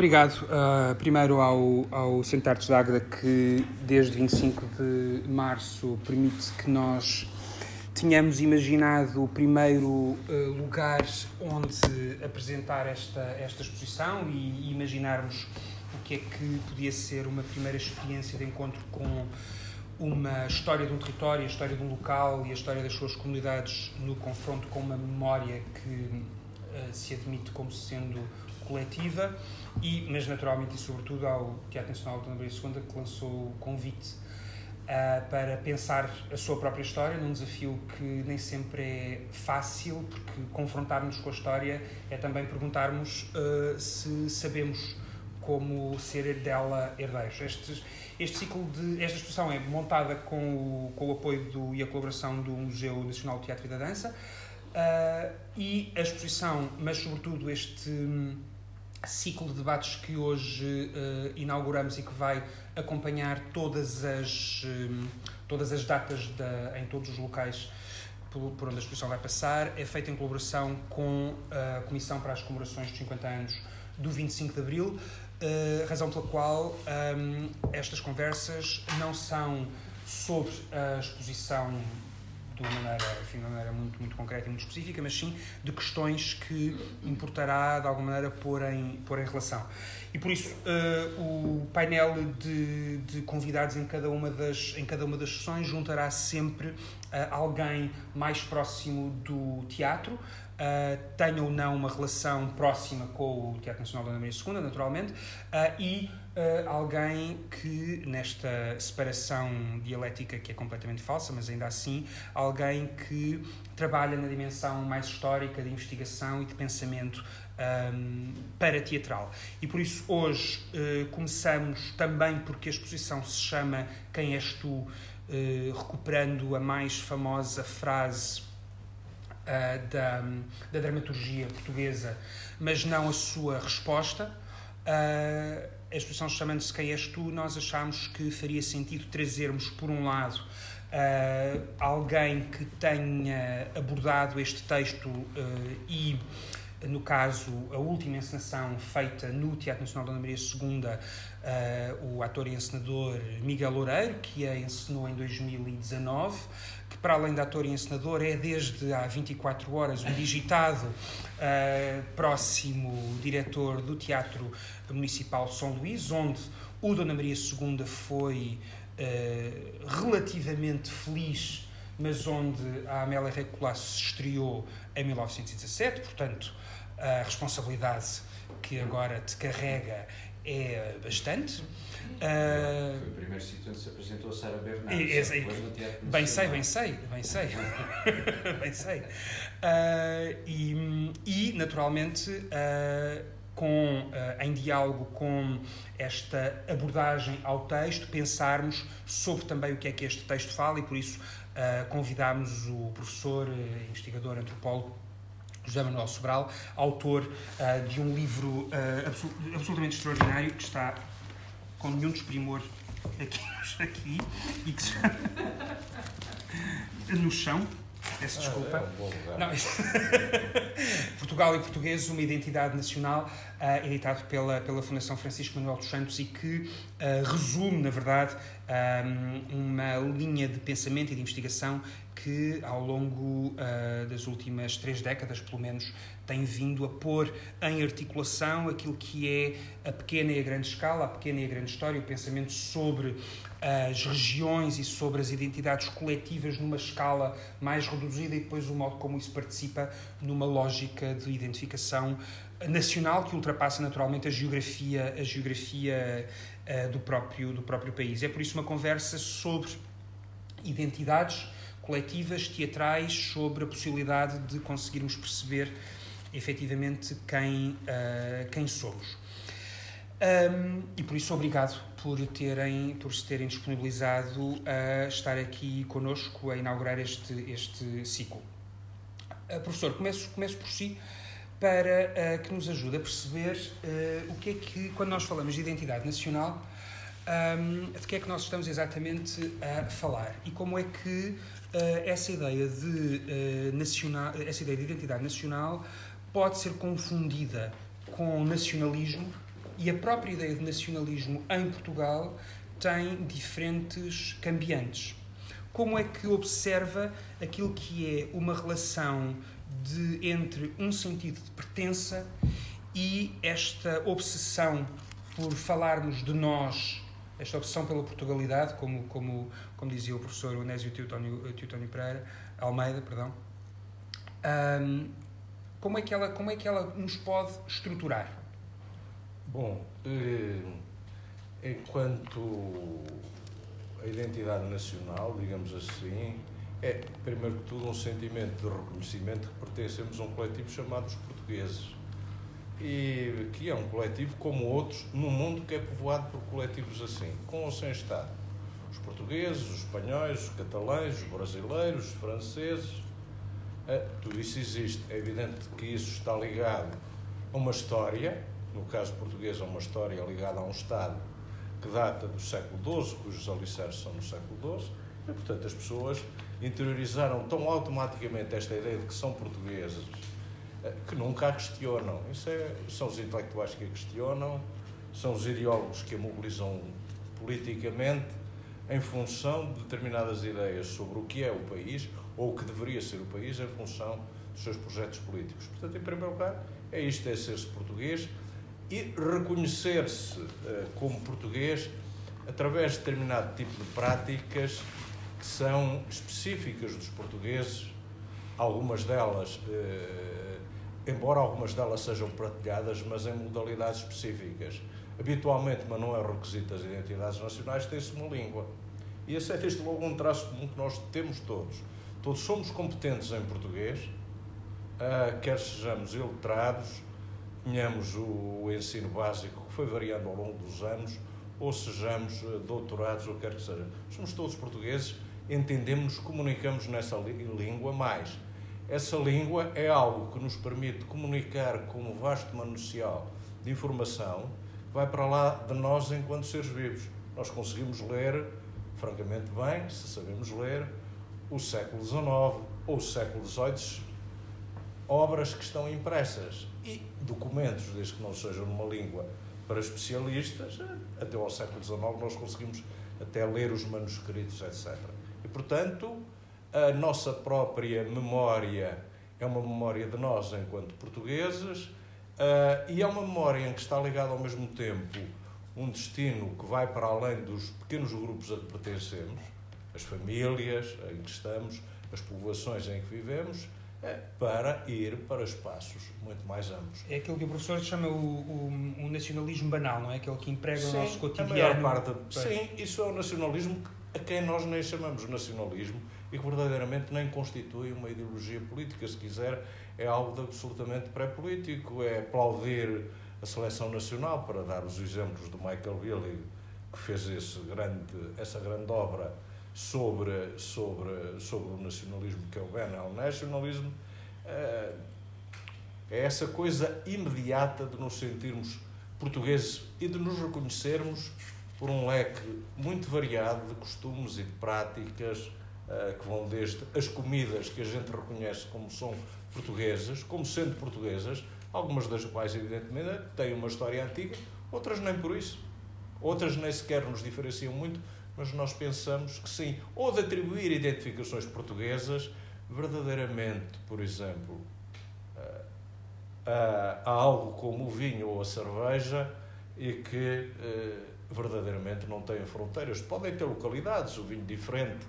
Obrigado, uh, primeiro ao, ao Centro de Artes de Águeda, que desde 25 de março permite que nós tínhamos imaginado o primeiro uh, lugar onde apresentar esta, esta exposição e imaginarmos o que é que podia ser uma primeira experiência de encontro com uma história de um território, a história de um local e a história das suas comunidades no confronto com uma memória que uh, se admite como sendo coletiva, e, mas naturalmente e sobretudo ao Teatro Nacional de Maria II que lançou o convite uh, para pensar a sua própria história, num desafio que nem sempre é fácil, porque confrontarmos com a história é também perguntarmos uh, se sabemos como ser dela herdeiros. Este, este ciclo de esta exposição é montada com o, com o apoio do, e a colaboração do Museu Nacional do Teatro e da Dança uh, e a exposição, mas sobretudo este ciclo de debates que hoje uh, inauguramos e que vai acompanhar todas as, um, todas as datas da, em todos os locais por, por, onde a exposição vai passar, é feita em colaboração com a Comissão para as Comemorações dos 50 anos do 25 de Abril, uh, razão pela qual um, estas conversas não são sobre a exposição de uma maneira, de uma maneira muito, muito concreta e muito específica, mas sim de questões que importará, de alguma maneira, pôr em, pôr em relação. E por isso uh, o painel de, de convidados em cada, uma das, em cada uma das sessões juntará sempre uh, alguém mais próximo do teatro, uh, tenha ou não uma relação próxima com o Teatro Nacional da Maria II, naturalmente, uh, e uh, alguém que, nesta separação dialética que é completamente falsa, mas ainda assim, alguém que trabalha na dimensão mais histórica de investigação e de pensamento um, para teatral. E por isso hoje uh, começamos também porque a exposição se chama Quem és tu, uh, recuperando a mais famosa frase da, da dramaturgia portuguesa, mas não a sua resposta. Uh, a exposição chamando-se Quem és tu, nós achámos que faria sentido trazermos, por um lado, uh, alguém que tenha abordado este texto e no caso, a última encenação feita no Teatro Nacional Dona Maria II, uh, o ator e encenador Miguel Loureiro, que a encenou em 2019, que para além de ator e encenador é desde há 24 horas um digitado uh, próximo diretor do Teatro Municipal de São Luís, onde o Dona Maria II foi uh, relativamente feliz mas onde a Amélia Recolasso se estreou em 1917, portanto, a responsabilidade que agora te carrega é bastante. Uh, Foi o primeiro sítio onde se apresentou a Sara Bernardes. É, bem sei, bem sei, bem sei, bem sei. Uh, e, e, naturalmente, uh, com, uh, em diálogo com esta abordagem ao texto, pensarmos sobre também o que é que este texto fala e, por isso, convidámos o professor, investigador, antropólogo José Manuel Sobral, autor uh, de um livro uh, absolut absolutamente extraordinário que está com nenhum desprimor aqui, aqui e que se chama No Chão. Peço ah, desculpa. É um Não, Portugal e Portugueses, uma identidade nacional, uh, editado pela, pela Fundação Francisco Manuel dos Santos e que uh, resume, na verdade, um, uma linha de pensamento e de investigação que, ao longo uh, das últimas três décadas, pelo menos, tem vindo a pôr em articulação aquilo que é a pequena e a grande escala, a pequena e a grande história, o pensamento sobre as regiões e sobre as identidades coletivas numa escala mais reduzida e depois o modo como isso participa numa lógica de identificação nacional que ultrapassa naturalmente a geografia, a geografia uh, do, próprio, do próprio país. É por isso uma conversa sobre identidades coletivas, teatrais, sobre a possibilidade de conseguirmos perceber efetivamente quem, uh, quem somos. Um, e por isso, obrigado por, terem, por se terem disponibilizado a estar aqui conosco a inaugurar este, este ciclo. Uh, professor, começo, começo por si para uh, que nos ajude a perceber o que é que, quando nós falamos de identidade nacional, um, de que é que nós estamos exatamente a falar e como é que essa ideia de nacional, essa ideia de identidade nacional pode ser confundida com nacionalismo e a própria ideia de nacionalismo em Portugal tem diferentes cambiantes. Como é que observa aquilo que é uma relação de, entre um sentido de pertença e esta obsessão por falarmos de nós, esta obsessão pela Portugalidade, como, como, como dizia o professor Onésio Teutónio, Pereira, Almeida, perdão, um, como, é que ela, como é que ela nos pode estruturar? Bom, eh, enquanto a identidade nacional, digamos assim, é, primeiro que tudo, um sentimento de reconhecimento que pertencemos a um coletivo chamado os portugueses. E que é um coletivo como outros no mundo que é povoado por coletivos assim, com ou sem Estado. Os portugueses, os espanhóis, os catalães, os brasileiros, os franceses. É, tudo isso existe. É evidente que isso está ligado a uma história, no caso português, a uma história ligada a um Estado que data do século XII, cujos alicerces são no século XII, e, portanto, as pessoas interiorizaram tão automaticamente esta ideia de que são portugueses eh, que nunca a questionam. Isso é, são os intelectuais que a questionam, são os ideólogos que a mobilizam politicamente em função de determinadas ideias sobre o que é o país ou o que deveria ser o país em função dos seus projetos políticos. Portanto, em primeiro lugar, é isto, é ser-se português e reconhecer-se uh, como português através de determinado tipo de práticas que são específicas dos portugueses, algumas delas, uh, embora algumas delas sejam partilhadas, mas em modalidades específicas. Habitualmente, mas não é requisito das identidades nacionais, tem-se uma língua. E esse é desde logo um traço comum que nós temos todos. Todos somos competentes em português, uh, quer sejamos iletrados, tenhamos o ensino básico que foi variando ao longo dos anos, ou sejamos eh, doutorados, ou quer que seja. Somos todos portugueses, entendemos, comunicamos nessa língua, mais essa língua é algo que nos permite comunicar com um vasto manancial de informação que vai para lá de nós enquanto seres vivos. Nós conseguimos ler, francamente bem, se sabemos ler, o século XIX ou o século XVIII, obras que estão impressas e documentos, desde que não sejam numa língua para especialistas, até ao século XIX nós conseguimos até ler os manuscritos, etc. E, portanto, a nossa própria memória é uma memória de nós enquanto portugueses uh, e é uma memória em que está ligada ao mesmo tempo um destino que vai para além dos pequenos grupos a que pertencemos, as famílias em que estamos, as povoações em que vivemos, é para ir para espaços muito mais amplos. É aquilo que o professor chama o, o, o nacionalismo banal, não é? Aquele que emprega sim, o nosso cotidiano. Parte, sim, isso é o nacionalismo a quem nós nem chamamos nacionalismo e que verdadeiramente nem constitui uma ideologia política, se quiser, é algo absolutamente pré-político, é aplaudir a seleção nacional, para dar os exemplos do Michael Billy, que fez esse grande, essa grande obra sobre, sobre, sobre o nacionalismo, que é o Banal Nationalism, eh, é essa coisa imediata de nos sentirmos portugueses e de nos reconhecermos por um leque muito variado de costumes e de práticas que vão desde as comidas que a gente reconhece como são portuguesas, como sendo portuguesas, algumas das quais, evidentemente, têm uma história antiga, outras nem por isso. Outras nem sequer nos diferenciam muito mas nós pensamos que sim. Ou de atribuir identificações portuguesas verdadeiramente, por exemplo, a, a algo como o vinho ou a cerveja e que eh, verdadeiramente não têm fronteiras. Podem ter localidades, o vinho diferente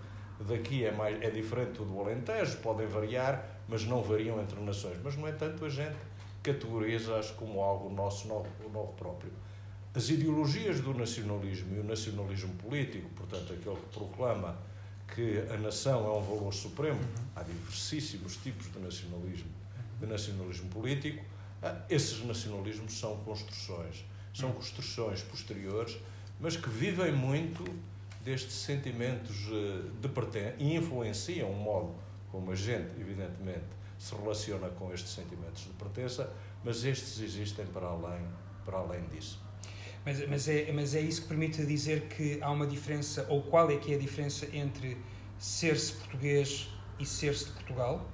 daqui é, mais, é diferente do Alentejo, podem variar, mas não variam entre nações. Mas, no entanto, a gente categoriza-as como algo nosso, novo, novo próprio. As ideologias do nacionalismo e o nacionalismo político, portanto, aquele que proclama que a nação é um valor supremo, uhum. há diversíssimos tipos de nacionalismo, de nacionalismo político, ah, esses nacionalismos são construções, são uhum. construções posteriores, mas que vivem muito destes sentimentos eh, de pertença e influenciam o modo como a gente, evidentemente, se relaciona com estes sentimentos de pertença, mas estes existem para além, para além disso. Mas, mas, é, mas é isso que permite dizer que há uma diferença, ou qual é que é a diferença entre ser-se português e ser-se de Portugal?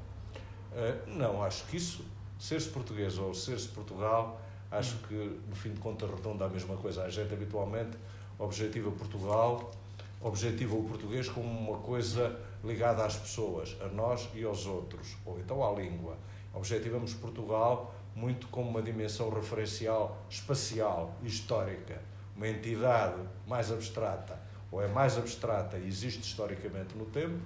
Uh, não, acho que isso, ser-se português ou ser-se Portugal, Acho que, no fim de contas, redonda a mesma coisa. A gente habitualmente objetiva Portugal, objetiva o português como uma coisa ligada às pessoas, a nós e aos outros, ou então à língua. Objetivamos Portugal muito como uma dimensão referencial espacial, histórica, uma entidade mais abstrata, ou é mais abstrata e existe historicamente no tempo,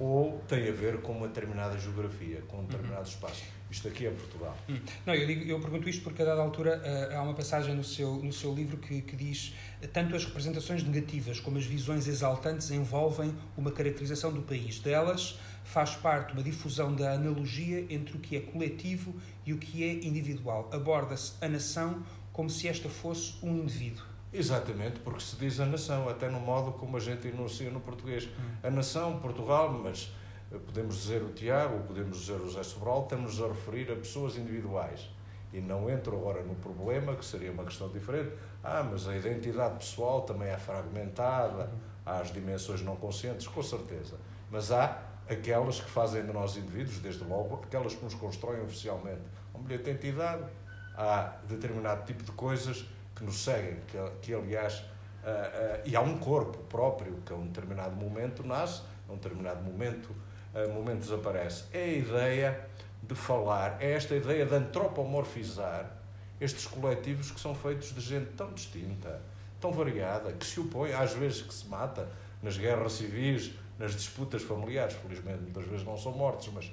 ou tem a ver com uma determinada geografia, com um determinado uhum. espaço. Isto aqui é Portugal. Hum. Não, eu, digo, eu pergunto isto porque a dada altura uh, há uma passagem no seu, no seu livro que, que diz tanto as representações negativas como as visões exaltantes envolvem uma caracterização do país. Delas faz parte uma difusão da analogia entre o que é coletivo e o que é individual. Aborda-se a nação como se esta fosse um indivíduo. Exatamente, porque se diz a nação, até no modo como a gente enuncia no português. Hum. A nação, Portugal, mas eh, podemos dizer o Tiago, podemos dizer o José Sobral, estamos a referir a pessoas individuais. E não entro agora no problema, que seria uma questão diferente. Ah, mas a identidade pessoal também é fragmentada, há as dimensões não conscientes, com certeza. Mas há aquelas que fazem de nós indivíduos, desde logo, aquelas que nos constroem oficialmente. Um bilhete de identidade, há determinado tipo de coisas que nos seguem, que, que aliás, uh, uh, e há um corpo próprio que a um determinado momento nasce, a um determinado momento, uh, momento desaparece. É a ideia de falar, é esta ideia de antropomorfizar estes coletivos que são feitos de gente tão distinta, tão variada, que se opõe, às vezes que se mata nas guerras civis, nas disputas familiares. Felizmente, muitas vezes não são mortos, mas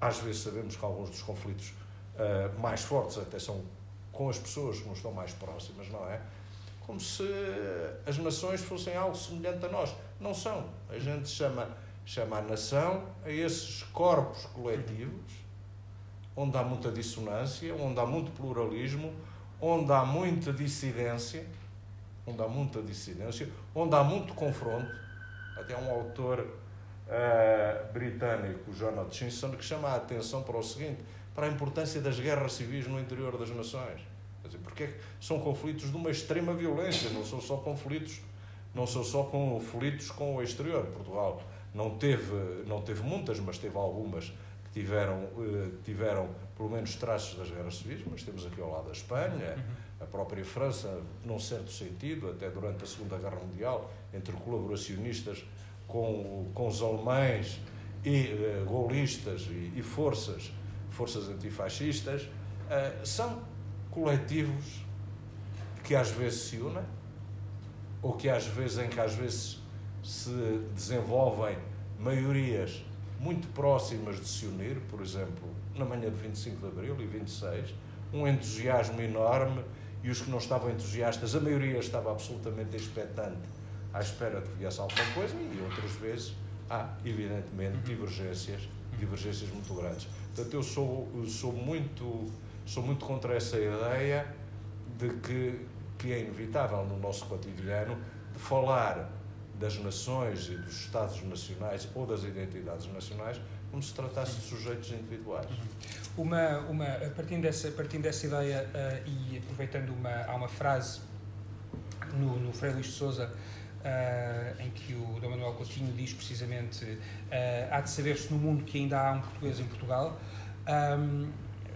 às vezes sabemos que alguns dos conflitos uh, mais fortes até são com as pessoas que nos estão mais próximas, não é? Como se as nações fossem algo semelhante a nós. Não são. A gente chama, chama a nação a esses corpos coletivos onde há muita dissonância, onde há muito pluralismo, onde há muita dissidência, onde há muita dissidência, onde há muito confronto. Até um autor uh, britânico, Jonathan Hutchinson, que chama a atenção para o seguinte: para a importância das guerras civis no interior das nações. Quer dizer, porque é são conflitos de uma extrema violência, não são só conflitos, não são só conflitos com o exterior. Portugal não teve, não teve muitas, mas teve algumas que tiveram, eh, tiveram pelo menos traços das guerras civis, mas temos aqui ao lado a Espanha, a própria França, num certo sentido, até durante a Segunda Guerra Mundial, entre colaboracionistas com, com os alemães e uh, golistas e, e forças forças antifascistas, uh, são coletivos que às vezes se unem, ou que às vezes, em que às vezes se desenvolvem maiorias muito próximas de se unir, por exemplo, na manhã de 25 de Abril e 26, um entusiasmo enorme e os que não estavam entusiastas, a maioria estava absolutamente expectante à espera de que viesse alguma coisa e outras vezes há, evidentemente, divergências, divergências muito grandes. Portanto, eu sou, sou, muito, sou muito contra essa ideia de que, que é inevitável no nosso cotidiano de falar das nações e dos Estados nacionais ou das identidades nacionais como se tratasse de sujeitos individuais. Uma, uma, partindo, dessa, partindo dessa ideia uh, e aproveitando uma, há uma frase no, no Frei Luís de Souza uh, em que o D. Manuel Coutinho diz precisamente uh, há de saber-se no mundo que ainda há um português em Portugal. Um,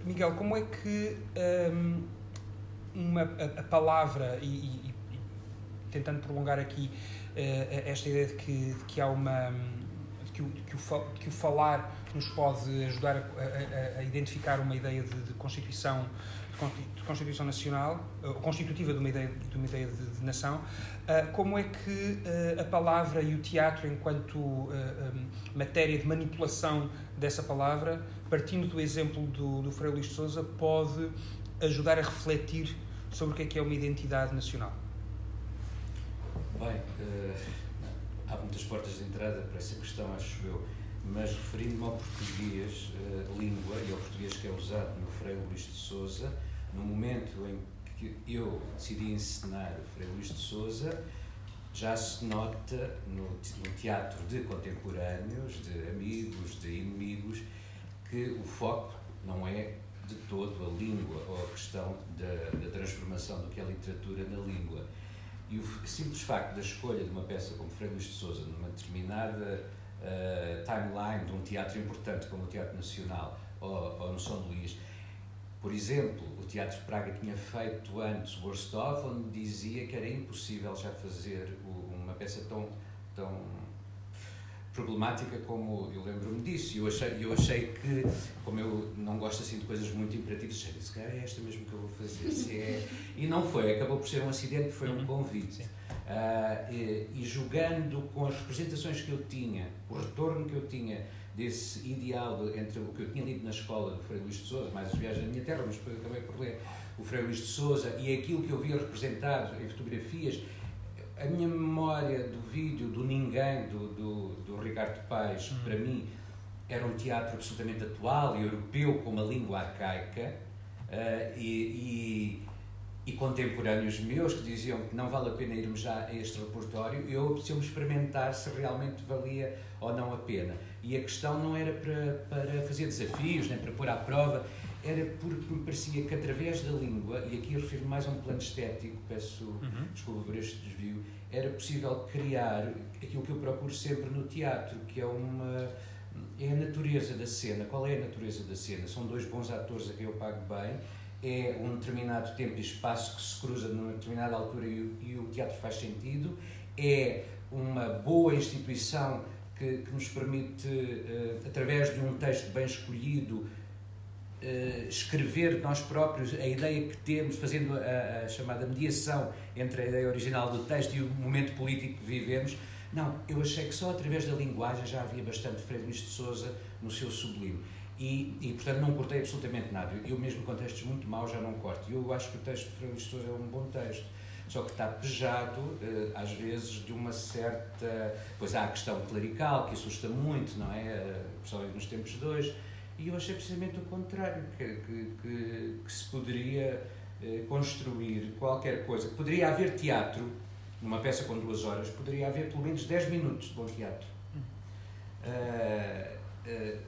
Miguel, como é que um, uma, a, a palavra, e, e, e, tentando prolongar aqui esta ideia de que, de que há uma. Que, o, que, o, que o falar nos pode ajudar a, a, a identificar uma ideia de, de constituição de Constituição Nacional, ou constitutiva de uma ideia de, uma ideia de, de nação, como é que a palavra e o teatro, enquanto matéria de manipulação dessa palavra, partindo do exemplo do, do Frei Luís de Souza, pode ajudar a refletir sobre o que é que é uma identidade nacional? Bem, uh, há muitas portas de entrada para essa questão, acho eu, mas referindo-me ao português, uh, língua, e ao português que é usado no Frei Luís de Souza, no momento em que eu decidi ensinar o Frei Luís de Souza, já se nota no, no teatro de contemporâneos, de amigos, de inimigos, que o foco não é de todo a língua ou a questão da, da transformação do que é literatura na língua. E o simples facto da escolha de uma peça como Luís de Souza numa determinada uh, timeline de um teatro importante como o Teatro Nacional ou, ou no São Luís. Por exemplo, o Teatro de Praga tinha feito antes Rostov, onde dizia que era impossível já fazer uma peça tão, tão problemática como eu lembro-me disso. Eu achei, eu achei que, como eu não gosto assim de coisas muito imperativas, achei que é esta mesmo que eu vou fazer. Se é... E não foi, acabou por ser um acidente, foi um uhum. convite. Uh, e, e jogando com as representações que eu tinha, o retorno que eu tinha desse ideal de, entre o que eu tinha lido na escola do Frei Luís de Souza, mais as viagens da minha terra, mas depois acabei por ler o Frei Luís de Souza e aquilo que eu via representado em fotografias, a minha memória do vídeo do Ninguém, do, do, do Ricardo Paes, uhum. para mim era um teatro absolutamente atual e europeu, com uma língua arcaica, uh, e, e e contemporâneos meus que diziam que não vale a pena irmos já a este repertório, eu apeteceu-me experimentar se realmente valia ou não a pena. E a questão não era para, para fazer desafios, nem para pôr à prova, era porque me parecia que através da língua, e aqui refiro-me mais a um plano estético, peço uhum. desculpa por este desvio, era possível criar aquilo que eu procuro sempre no teatro, que é uma é a natureza da cena. Qual é a natureza da cena? São dois bons atores a quem eu pago bem é um determinado tempo e espaço que se cruza numa determinada altura e o, e o teatro faz sentido, é uma boa instituição que, que nos permite, uh, através de um texto bem escolhido, uh, escrever nós próprios a ideia que temos, fazendo a, a, chamada mediação entre a ideia original do texto e o momento político que vivemos. Não, eu achei que só através da linguagem já havia bastante Freire de Souza no seu sublime. E, e, portanto, não cortei absolutamente nada. Eu, mesmo com textos muito maus, já não corto. Eu acho que o texto de Fernando Sousa é um bom texto, só que está pejado, eh, às vezes, de uma certa. Pois há a questão clerical, que assusta muito, não é? Eh, principalmente nos tempos de hoje. E eu achei precisamente o contrário, que, que, que, que se poderia eh, construir qualquer coisa. Poderia haver teatro, numa peça com duas horas, poderia haver pelo menos 10 minutos de bom teatro. Uh, uh,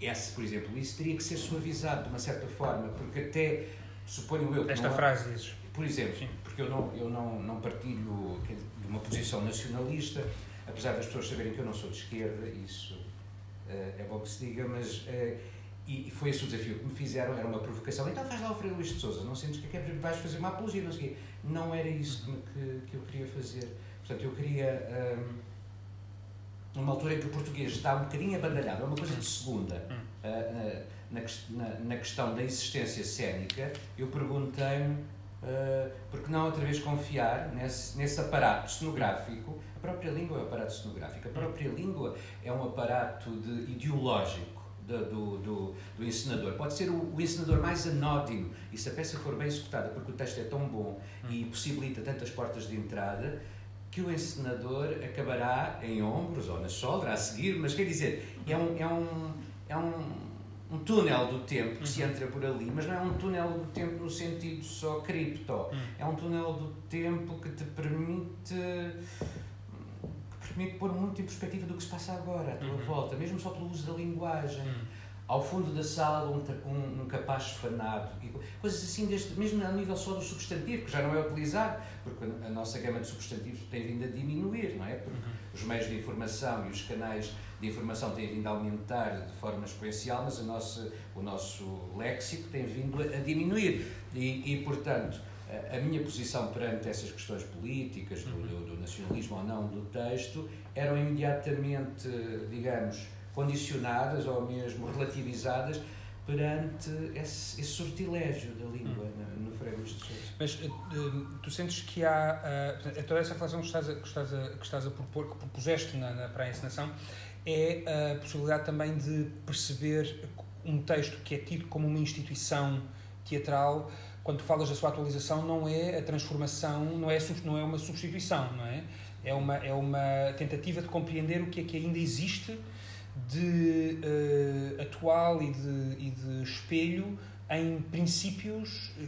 esse, por exemplo, isso teria que ser suavizado de uma certa forma, porque até, suponho eu... Esta frase dizes. Por exemplo, Sim. porque eu não, eu não, não partilho de uma posição nacionalista, apesar das pessoas saberem que eu não sou de esquerda, isso é bom que se diga, mas... Uh, e foi esse o desafio que me fizeram, era uma provocação. Então faz lá o Frei Luís de Souza, não sentes que é que vais fazer uma apologia, não sei Não era isso que, que, eu queria fazer. Portanto, eu queria... Um, numa altura em que o português está um bocadinho abandalhado, é uma coisa de segunda, uh, na, na, na, questão da existência cénica, eu perguntei-me uh, por que não outra vez confiar nesse, nesse aparato cenográfico. A própria língua é um aparato cenográfico, a própria língua é um aparato de, ideológico. Do, do, do, do, encenador. Pode ser o, o encenador mais anódino e se a peça for bem executada porque o texto é tão bom e possibilita tantas portas de entrada, que o encenador acabará em ombros ou na shoulder a seguir, mas quer dizer, é um, é um, é um, um túnel do tempo que se uhum. entra por ali, mas não é um túnel do tempo no sentido só cripto, uhum. é um túnel do tempo que te permite permite pôr muito em perspectiva do que se passa agora à tua uhum. volta, mesmo só pelo uso da linguagem. Uhum ao fundo da sala um, um, um capaz fanado, coisas assim, deste, mesmo a nível só do substantivo, que já não é utilizado, porque a nossa gama de substantivos tem vindo a diminuir, não é? Porque uhum. os meios de informação e os canais de informação têm vindo a aumentar de forma exponencial, mas a nossa, o nosso léxico tem vindo a, a diminuir. E, e, portanto, a, minha posição perante essas questões políticas, do, do, do nacionalismo ou não do texto, eram imediatamente, digamos, condicionadas ou mesmo relativizadas perante esse, esse sortilégio da língua hum. no, no Freire de Sousa. Mas uh, tu sentes que há uh, toda essa reflexão que estás a, que estás a, que estás a propor, que propuseste na, na, para a encenação, é a possibilidade também de perceber um texto que é tido como uma instituição teatral, quando falas da sua atualização, não é a transformação, não é, não é uma substituição, não é? É uma, é uma tentativa de compreender o que é que ainda existe de uh, atual e de, e de espelho em princípios eh,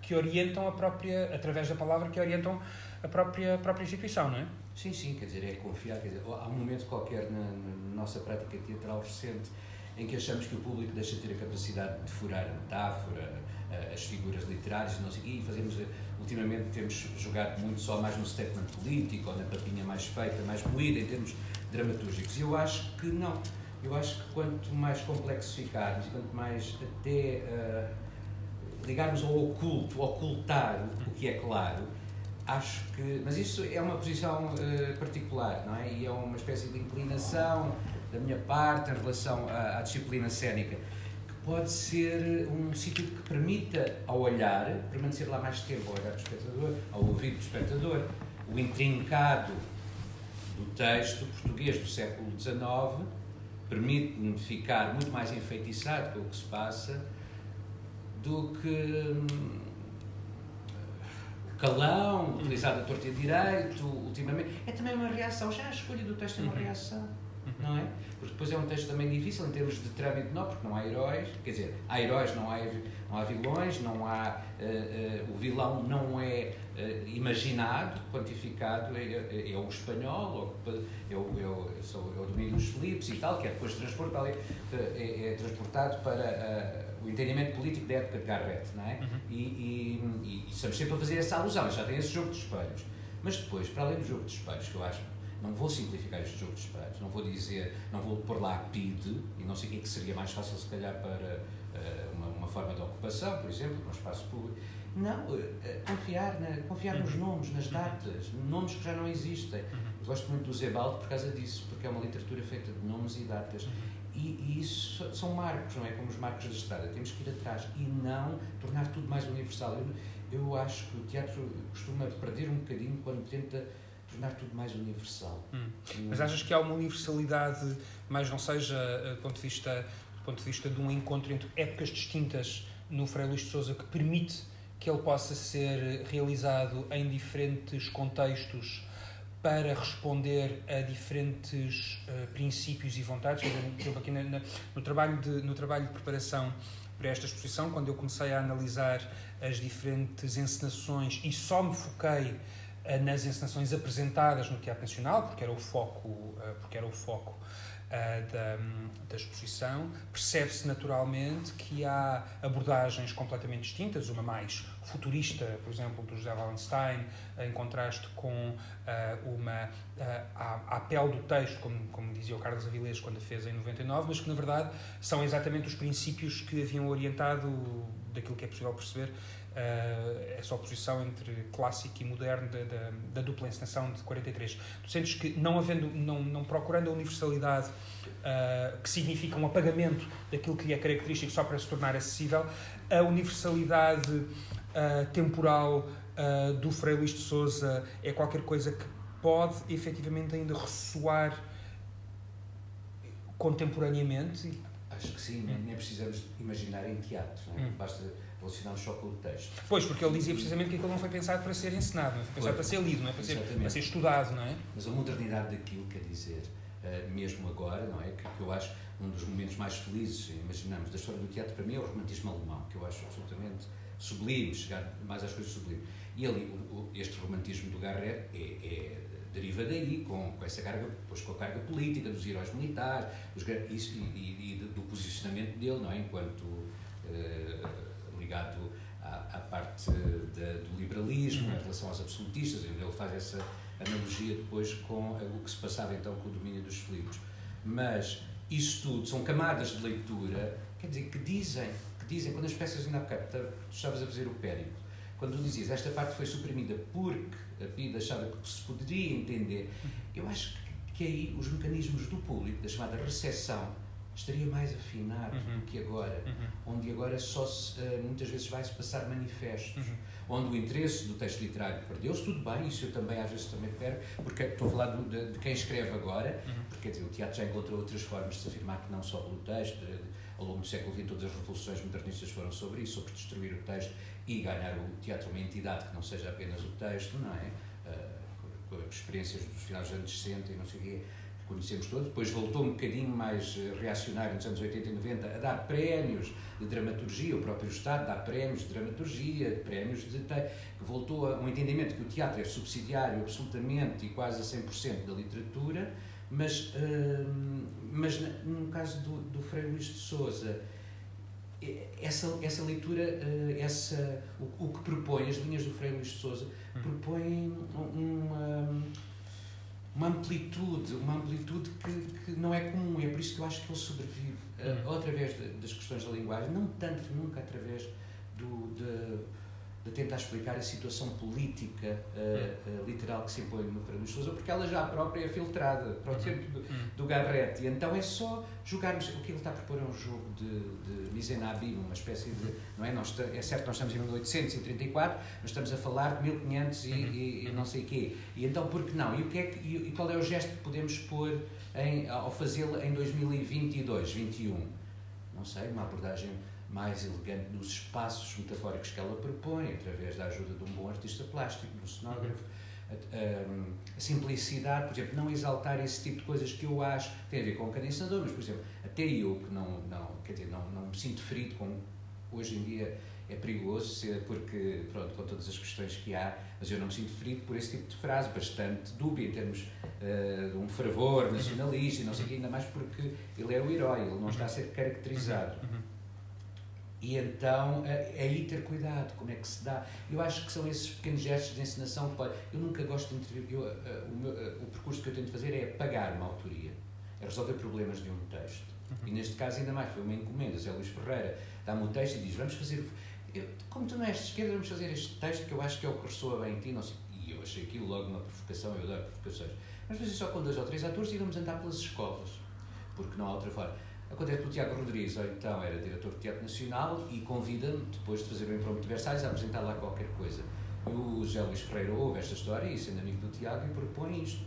que orientam a própria, através da palavra, que orientam a própria, a própria instituição, não é? Sim, sim, quer dizer, é confiar. Quer dizer, há um momento qualquer na, na, nossa prática teatral recente em que achamos que o público deixa de ter a capacidade de furar a metáfora, as figuras literárias e não sei e fazemos, ultimamente temos jogado muito só mais no statement político ou na papinha mais feita, mais moída em termos dramatúrgicos. E eu acho que não. Eu acho que quanto mais complexificarmos, quanto mais até uh, ligarmos ao oculto, ocultar o, o que é claro, acho que. Mas isso é uma posição uh, particular, não é? E é uma espécie de inclinação da minha parte em relação à, à disciplina cénica, que pode ser um sítio que permita, ao olhar, permanecer lá mais tempo, ao olhar do espectador, ao ouvir do espectador, o intrincado do texto português do século XIX permite-me ficar muito mais enfeitiçado com o que se passa do que hum, o calão utilizado a torta e direito ultimamente é também uma reação já a escolha do texto é uma uhum. reação não é? Porque depois é um texto também difícil em termos de trâmite, não, porque não há heróis, quer dizer, há heróis, não há, não há vilões, não há, uh, uh, o vilão não é uh, imaginado, quantificado, é, é, é, o espanhol, é o, é, o, é o domínio dos Filipes e tal, que é depois transportado, é, é, transportado para o entendimento político da época de Garrett, não é? Uhum. E, e, e, e estamos sempre a fazer essa alusão, já tem esse jogo de espelhos. Mas depois, para além do jogo de espelhos, que eu acho não vou simplificar este jogo de espelhos, não vou dizer, não vou pôr lá PID e não sei o que, é que seria mais fácil se calhar para uh, uma, uma, forma de ocupação, por exemplo, no espaço público. Não, uh, confiar, na, confiar nos uhum. nomes, nas datas, nomes que já não existem. Uhum. Gosto muito do Zebaldo por causa disso, porque é uma literatura feita de nomes e datas. Uhum. E, e, isso são marcos, não é? Como os marcos da estrada. Temos que ir atrás e não tornar tudo mais universal. Eu, eu acho que o teatro costuma perder um bocadinho quando tenta tornar tudo mais universal. Hum. Mas achas que há uma universalidade, mas não seja eh, do ponto de vista, do ponto de, vista de um encontro entre épocas distintas no Frei Luís de Souza que permite que ele possa ser realizado em diferentes contextos para responder a diferentes uh, princípios e vontades. Por exemplo, aqui na, na, no, trabalho de, no trabalho de preparação para esta exposição, quando eu comecei a analisar as diferentes encenações e só me foquei nas encenações apresentadas no Teatro Nacional, porque era o foco, eh, porque era o foco eh, da, da exposição, percebe-se naturalmente que há abordagens completamente distintas, uma mais futurista, por exemplo, do José Wallenstein, em contraste com uma a pele do texto, como, como dizia o Carlos Avilés quando a fez em 99, mas que na verdade são exatamente os princípios que haviam orientado daquilo que é possível perceber uh, essa oposição entre clássico e moderno da, da, da, dupla encenação de 43. Tu sentes que, não, havendo, não, não procurando a universalidade uh, que significa um apagamento daquilo que lhe é característico só para se tornar acessível, a universalidade uh, temporal do Frei Luís de Souza é qualquer coisa que pode efetivamente ainda ressoar contemporaneamente? Acho que sim, nem, nem precisamos imaginar em teatro, é? hum. basta relacionamos só com o texto. Pois, porque ele dizia precisamente que aquilo não foi pensado para ser ensinado, não foi pensado para ser lido, não é? Para ser, para ser, estudado, não é? Mas a modernidade daquilo quer dizer, uh, mesmo agora, não é? Que, que, eu acho um dos momentos mais felizes, imaginamos, da história do teatro, para mim, é o romantismo alemão, que eu acho absolutamente sublime, chegar mais às coisas sublimes. E ali, este romantismo do Garret é, é deriva daí, com, com essa carga, depois com a carga política dos heróis militares, dos, isso, e, e, e, do posicionamento dele, não é? Enquanto uh, ligado à, à parte do liberalismo, uhum. em relação aos absolutistas, ele faz essa analogia depois com o que se passava então com o domínio dos Filipos. Mas isso tudo são camadas de leitura, quer dizer, que dizem, que dizem, quando as peças ainda há bocado, tu estavas a fazer o périplo, quando tu dizias esta parte foi suprimida porque a PID achava que se poderia entender, uhum. eu acho que, que aí os mecanismos do público, da chamada recepção, estaria mais afinado uhum. do que agora, uhum. onde agora só se, uh, muitas vezes vai-se passar manifestos, uhum. onde o interesse do texto literário perdeu-se, tudo bem, isso eu também às vezes também perco, porque estou a falar do, de, de, quem escreve agora, uhum. porque quer dizer, o teatro já encontrou outras formas de se afirmar que não só pelo texto, ao longo do século XX todas as revoluções modernistas foram sobre isso, sobre destruir o texto e ganhar o teatro uma entidade que não seja apenas o texto, não é? Uh, com, com experiências dos finais dos anos 60 e não sei o quê, conhecemos todos, depois voltou um bocadinho mais eh, reacionário nos anos 80 e 90 a dar prémios de dramaturgia, o próprio Estado dá prémios de dramaturgia, prémios de que voltou a um entendimento que o teatro é subsidiário absolutamente e quase a 100% da literatura, mas, uh, mas no caso do, do Frei Luís de Souza, essa, essa leitura, uh, essa, o, o, que propõe, as linhas do Frei Luís de Souza, hum. propõem uma uma amplitude, uma amplitude que, que não é comum, é por isso que eu acho que ele sobrevive, uh, ou através de, das questões da linguagem, não tanto nunca através do, de, de tentar explicar a situação política uh, uh, literal que se impõe no Fernando Sousa, porque ela já própria é filtrada para o uhum. tempo do, uhum. do Garrett. E então é só jogarmos. O que ele está a propor é um jogo de, de Misenabi, uma espécie de. Não é? Nós, é certo nós estamos em 1834, mas estamos a falar de 1500 e, e, e não sei o quê. E então, por que não? E, o que é que, e, e qual é o gesto que podemos pôr em, ao fazê-lo em 2022, 21? Não sei, uma abordagem mais elegante nos espaços metafóricos que ela propõe, através da ajuda de um bom artista plástico, um cenógrafo. A, a, a, simplicidade, por exemplo, não exaltar esse tipo de coisas que eu acho tem a ver com o cadençador, mas, por exemplo, até eu que não, não, quer dizer, não, não me sinto ferido com. Hoje em dia é perigoso, ser, porque, pronto, com todas as questões que há, mas eu não me sinto ferido por esse tipo de frase, bastante dúbia em termos uh, de um fervor nacionalista e não sei o quê, ainda mais porque ele é o herói, ele não está a ser caracterizado. E então, é, é aí ter cuidado, como é que se dá. Eu acho que são esses pequenos gestos de encenação que. Eu nunca gosto de intervir... Eu, uh, o, meu, uh, o percurso que eu tento fazer é pagar uma autoria, é resolver problemas de um texto. Uhum. E neste caso, ainda mais, foi uma encomenda. Zé Luís Ferreira dá-me um texto e diz: Vamos fazer. Eu, como tu não és de esquerda, vamos fazer este texto que eu acho que é o que ressoa bem em ti. Não sei. E eu achei aquilo logo uma provocação, eu adoro provocações. Vamos fazer só com dois ou três atores e vamos andar pelas escolas, porque não há outra forma. Acontece que o Tiago Rodrigues, ou então era diretor do Teatro Nacional, e convida-me, depois de fazer o Imprompto de a apresentar lá qualquer coisa. E o José Luís Ferreira ouve esta história, e sendo amigo do Tiago, e propõe isto.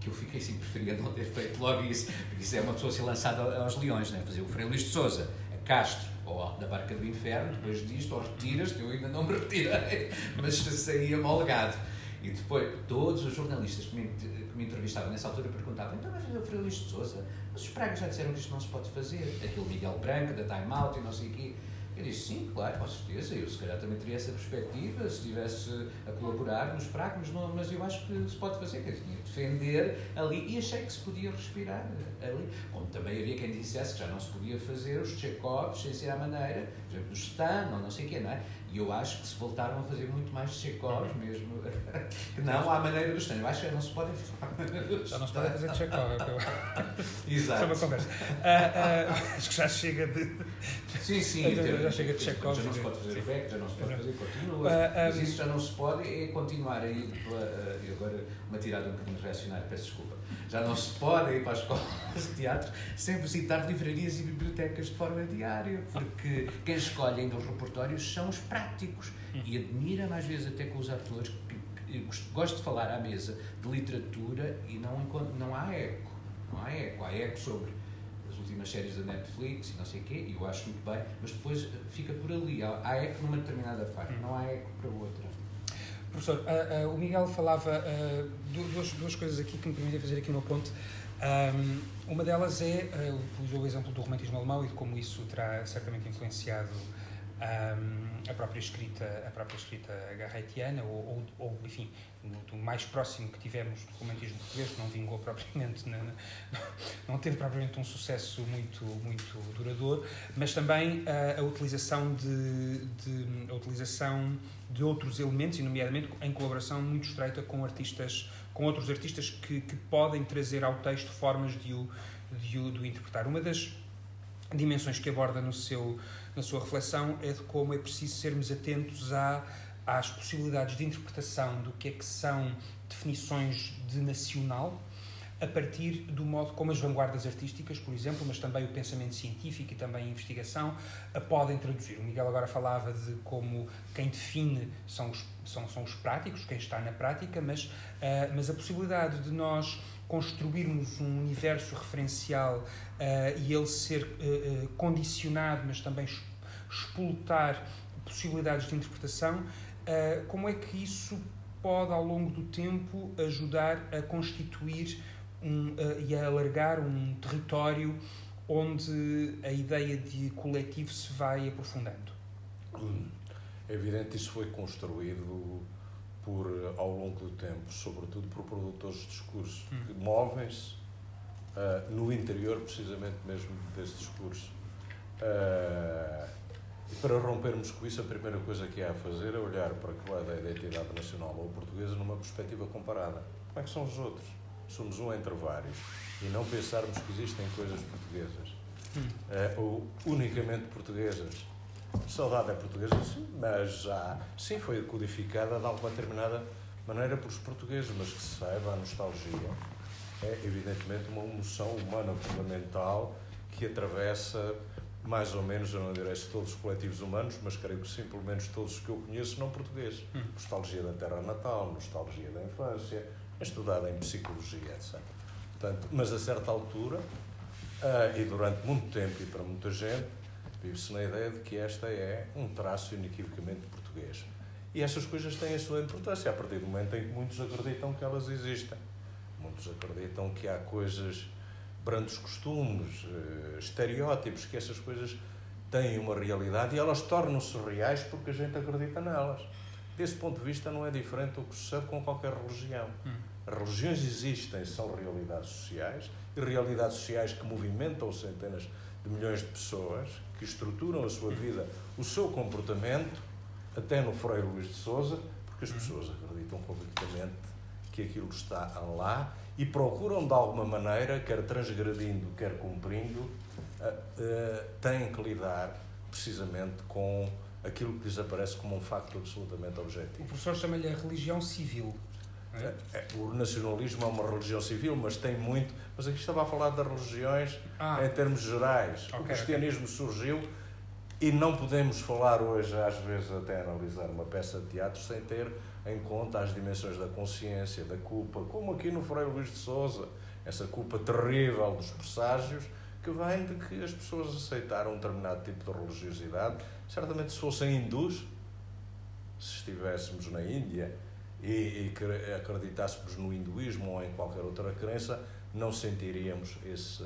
Que eu fiquei assim, preferia não ter feito logo isso, porque isso é uma pessoa ser lançada aos leões, né? fazer o Frei Luís de Souza, a Castro, ou da Barca do Inferno, depois disto, ou retiras-te, eu ainda não me retirei, mas saía molgado. E depois, todos os jornalistas que me, que me entrevistavam nessa altura perguntavam: então fazer o Frei Luís de Souza? Mas os pregos já disseram que isto não se pode fazer. Aquele Miguel Branco, da Time Out e não sei o quê. Eu disse, sim, claro, com certeza, eu se calhar também teria essa perspectiva se estivesse a colaborar nos pragmas, mas eu acho que se pode fazer, que tinha defender ali, e achei que se podia respirar ali. Como também havia quem dissesse que já não se podia fazer os Chekhovs sem ser à maneira, por exemplo, do Stan, ou não sei o quê, não é? E eu acho que se voltaram a fazer muito mais Chekhovs mesmo, que não à maneira do Stan. Eu acho que não se podem fazer. Já não se podem fazer Chekhov. Exato. Isso é uma conversa. Uh, uh, acho que já chega de. Sim, sim. já, já chega de Chekhov. Já não se pode fazer o back, já não se pode fazer continuas. Uh, mas isso já não se pode é continuar a ir. Uh, agora, uma tirada um bocadinho reacionária, peço desculpa já não se pode ir para as escolas de teatro sem visitar livrarias e bibliotecas de forma diária, porque quem escolhe ainda os repertórios são os práticos. E admira-me às vezes até com os atores que, gosto de falar à mesa de literatura e não, não há eco. Não há eco. Há eco sobre as últimas séries da Netflix e não sei o quê, e eu acho muito bem, mas depois fica por ali. Há, há eco numa determinada parte, não há eco para outra. Professor, uh, uh, o Miguel falava uh, duas, duas coisas aqui que me permitem fazer aqui uma ponte. Um, uma delas é, utilizou o exemplo do romantismo alemão e de como isso terá certamente influenciado um, a própria escrita, a própria escrita garretiana, ou, ou, ou enfim, do mais próximo que tivemos do romantismo português, que não vingou propriamente, não, não teve propriamente um sucesso muito, muito duradouro, mas também uh, a utilização de, de, a utilização de outros elementos, e nomeadamente em colaboração muito estreita com artistas, com outros artistas que, que podem trazer ao texto formas de o, de o, de o interpretar. Uma das dimensões que aborda no seu, na sua reflexão é de como é preciso sermos atentos à às possibilidades de interpretação do que é que são definições de nacional a partir do modo como as vanguardas artísticas, por exemplo, mas também o pensamento científico e também a investigação, a podem traduzir. O Miguel agora falava de como quem define são os, são, são os práticos, quem está na prática, mas, uh, mas a possibilidade de nós construirmos um universo referencial uh, e ele ser uh, condicionado, mas também explotar possibilidades de interpretação, como é que isso pode, ao longo do tempo, ajudar a constituir um, uh, e a alargar um território onde a ideia de coletivo se vai aprofundando? É evidente que isso foi construído por, ao longo do tempo, sobretudo por produtores de discurso, hum. que movem-se uh, no interior, precisamente mesmo desse discurso. Uh, e para rompermos com isso, a primeira coisa que há a fazer é olhar para é a identidade nacional ou portuguesa numa perspectiva comparada. Como é que são os outros? Somos um entre vários. E não pensarmos que existem coisas portuguesas. Uh, ou unicamente portuguesas. Saudade é portuguesa, sim, mas já, sim, foi codificada de alguma determinada maneira pelos portugueses, mas que se saiba, a nostalgia é evidentemente uma emoção humana fundamental que atravessa mais ou menos, eu não direi se todos os coletivos humanos, mas creio que sim, pelo menos todos os que eu conheço, não portugueses. Hum. Nostalgia da terra natal, nostalgia da infância, estudada em psicologia, etc. Portanto, mas a certa altura, uh, e durante muito tempo e para muita gente, vive-se na ideia de que esta é um traço inequivocamente português. E essas coisas têm a sua importância a partir do momento em que muitos acreditam que elas existem. Muitos acreditam que há coisas, brandos costumes, uh, estereótipos, que essas coisas têm uma realidade e elas tornam-se reais porque a gente acredita nelas. Desse ponto de vista, não é diferente do que sucede com qualquer religião. Hum. Religiões existem, são realidades sociais, e realidades sociais que movimentam centenas de milhões de pessoas, que estruturam a sua vida, o seu comportamento, até no Freire Luís de Souza, porque as pessoas acreditam completamente que aquilo está lá e procuram de alguma maneira, quer transgredindo, quer cumprindo, uh, uh, têm que lidar precisamente com aquilo que lhes aparece como um facto absolutamente objetivo. O professor chama-lhe a religião civil. É? É, o nacionalismo é uma religião civil, mas tem muito. Mas aqui estava a falar das religiões ah. em termos gerais. Okay, o cristianismo okay. surgiu e não podemos falar hoje, às vezes, até analisar uma peça de teatro sem ter em conta as dimensões da consciência, da culpa, como aqui no Freire Luís de Souza, essa culpa terrível dos presságios que vem de que as pessoas aceitaram um determinado tipo de religiosidade. Certamente, se fossem hindus, se estivéssemos na Índia, e, e acreditássemos no hinduísmo ou em qualquer outra crença, não sentiríamos esse,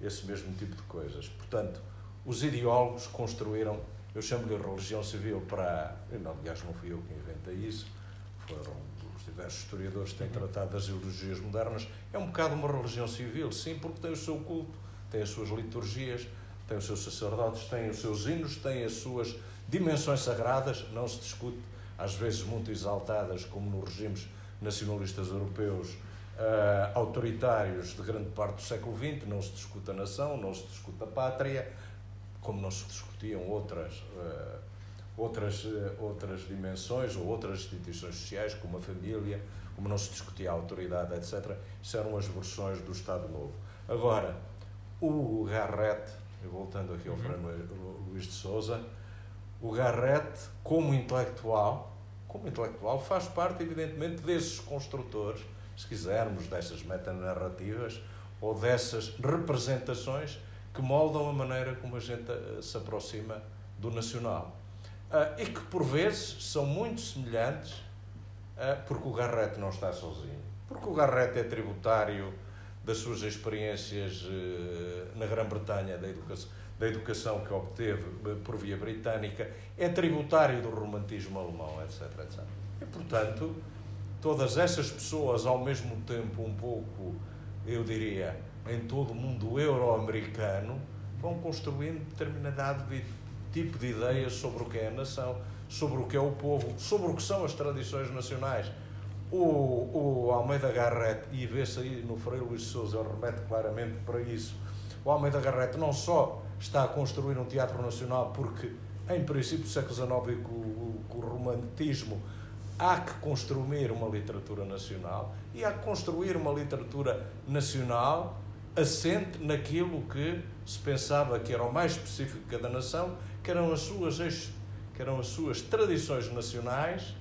esse mesmo tipo de coisas. Portanto, os ideólogos construíram, eu chamo-lhe religião civil para. Não, aliás, não fui eu que inventei isso, foram os diversos historiadores que têm tratado das ideologias modernas. É um bocado uma religião civil, sim, porque tem o seu culto, tem as suas liturgias, tem os seus sacerdotes, tem os seus hinos, tem as suas dimensões sagradas, não se discute às vezes muito exaltadas, como nos regimes nacionalistas europeus uh, autoritários de grande parte do século XX, não se discute a nação, não se discute a pátria, como não se discutiam outras, uh, outras, uh, outras dimensões ou outras instituições sociais, como a família, como não se discutia a autoridade, etc. Isso eram as versões do Estado Novo. Agora, o Garrett, voltando aqui ao uhum. Fernando Luís de Souza, o Garrett, como intelectual, como intelectual, faz parte, evidentemente, desses construtores, se quisermos, dessas metanarrativas ou dessas representações que moldam a maneira como a gente eh, se aproxima do nacional. Uh, e que, por vezes, são muito semelhantes, uh, porque o Garrett não está sozinho. Porque o Garrett é tributário das suas experiências na Grã-Bretanha da educação da educação que obteve eh, por via britânica, é tributário do romantismo alemão, etc. etc. E, portanto, todas essas pessoas, ao mesmo tempo, um pouco, eu diria, em todo o mundo euro-americano, vão construindo determinado tipo de ideias sobre o que é a nação, sobre o que é o povo, sobre o que são as tradições nacionais. O, o Almeida Garrett, e vê-se aí no Freire Luís Souza, ele remete claramente para isso, o Almeida Garrett não só está a construir um teatro nacional porque, em princípio do século XIX e com, o romantismo, há que construir uma literatura nacional e há que construir uma literatura nacional assente naquilo que se pensava que era o mais específico de cada nação, que eram as suas, que eram as suas tradições nacionais,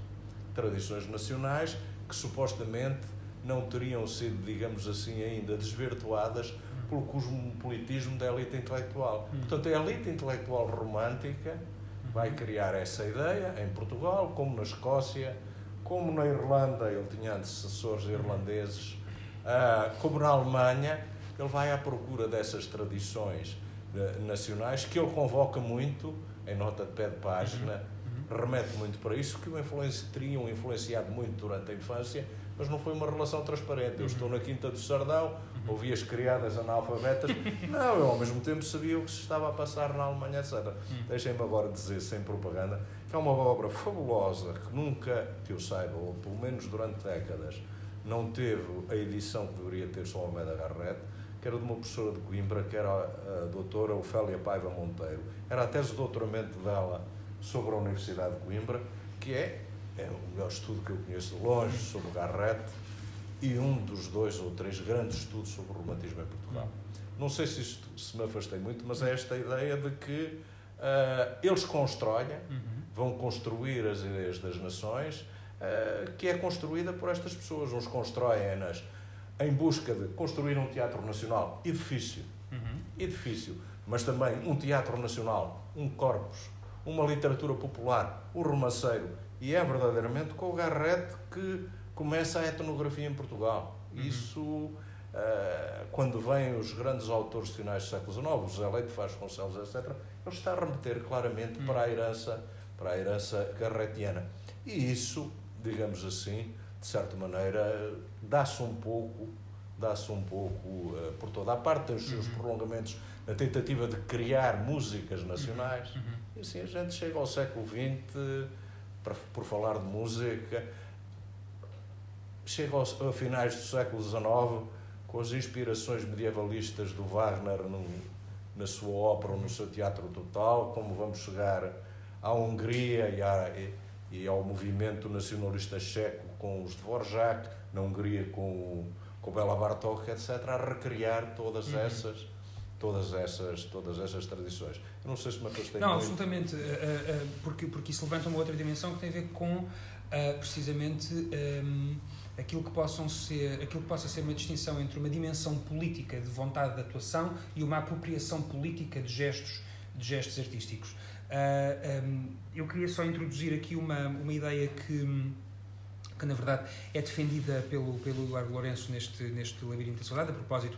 tradições nacionais que supostamente não teriam sido, digamos assim, ainda desvirtuadas pelo cosmopolitismo da elite intelectual. Hum. Portanto, a elite intelectual romântica vai criar essa ideia em Portugal, como na Escócia, como na Irlanda, ele tinha antecessores irlandeses, uh, como na Alemanha, ele vai à procura dessas tradições uh, nacionais que ele convoca muito, em nota de pé de página, uhum. remete muito para isso, que o influenci, teriam influenciado muito durante a infância, mas não foi uma relação transparente. Eu uhum. estou na Quinta do Sardão, ouvi as criadas analfabetas. Não, eu ao mesmo tempo sabia o que se estava a passar na Alemanha, etc. Hum. Deixem-me agora dizer, sem propaganda, que é uma obra fabulosa que nunca, que eu saiba, ou pelo menos durante décadas, não teve a edição que deveria ter só Almeida Garrett, que era de uma professora de Coimbra, que era a, doutora Ofélia Paiva Monteiro. Era a tese de doutoramento dela sobre a Universidade de Coimbra, que é, é o melhor estudo que eu conheço de longe sobre o Garrett e um dos dois ou três grandes estudos sobre o romantismo em Portugal. Não sei se, isto, se me afastei muito, mas é esta ideia de que uh, eles constroem, uhum. vão construir as ideias das nações, uh, que é construída por estas pessoas. Uns constroem-nas em busca de construir um teatro nacional, edifício, uhum. edifício, mas também um teatro nacional, um corpus, uma literatura popular, o um romanceiro. E é verdadeiramente com o Garrett que começa a etnografia em Portugal. Uhum. Isso, uh, quando vêm os grandes autores finais do século XIX, o José Leite Vasconcelos, etc., ele está a remeter claramente uhum. para a herança, para a herança garretiana. E isso, digamos assim, de certa maneira, dá-se um pouco, dá-se um pouco uh, por toda a parte, tem os seus uhum. prolongamentos na tentativa de criar músicas nacionais. Uhum. E assim a gente chega ao século XX, para, por falar de música, chega aos, a finais do século XIX com as inspirações medievalistas do Wagner no, na sua ópera ou no seu teatro total, como vamos chegar à Hungria e, à, e, e ao movimento nacionalista checo com os Dvorak, na Hungria com, com Bela Bartók, etc., a recriar todas uhum. essas todas essas todas essas tradições. Eu não sei se me afastei Não, muito. absolutamente, uh, uh, porque, porque isso levanta uma outra dimensão que tem a ver com, precisamente, ehm, aquilo que possam ser aquilo que possa ser uma distinção entre uma dimensão política de vontade de atuação e uma apropriação política de gestos de gestos artísticos um, eu queria só introduzir aqui uma uma ideia que que na verdade é defendida pelo pelo Eduardo Lourenço neste neste labirinto da saudade a propósito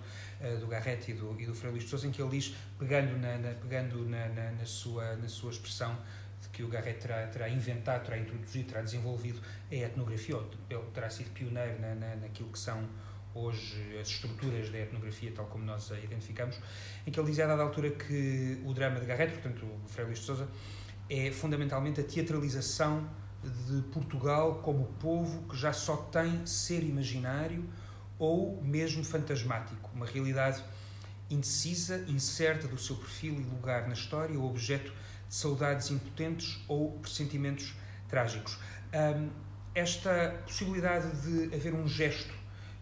do Garrett e do e do Luís de Sousa em que ele diz pegando na, na pegando na, na, na sua na sua expressão que o Garrett terá, terá inventado, terá introduzido, terá desenvolvido a etnografia, ou terá sido pioneiro na, na, naquilo que são hoje as estruturas da etnografia, tal como nós a identificamos, em que ele dizia a dada altura que o drama de Garrett, portanto, o Frei Luís de Souza, é fundamentalmente a teatralização de Portugal como povo que já só tem ser imaginário ou mesmo fantasmático, uma realidade indecisa, incerta do seu perfil e lugar na história, ou objeto de saudades impotentes ou pressentimentos trágicos. Um, esta possibilidade de haver um gesto,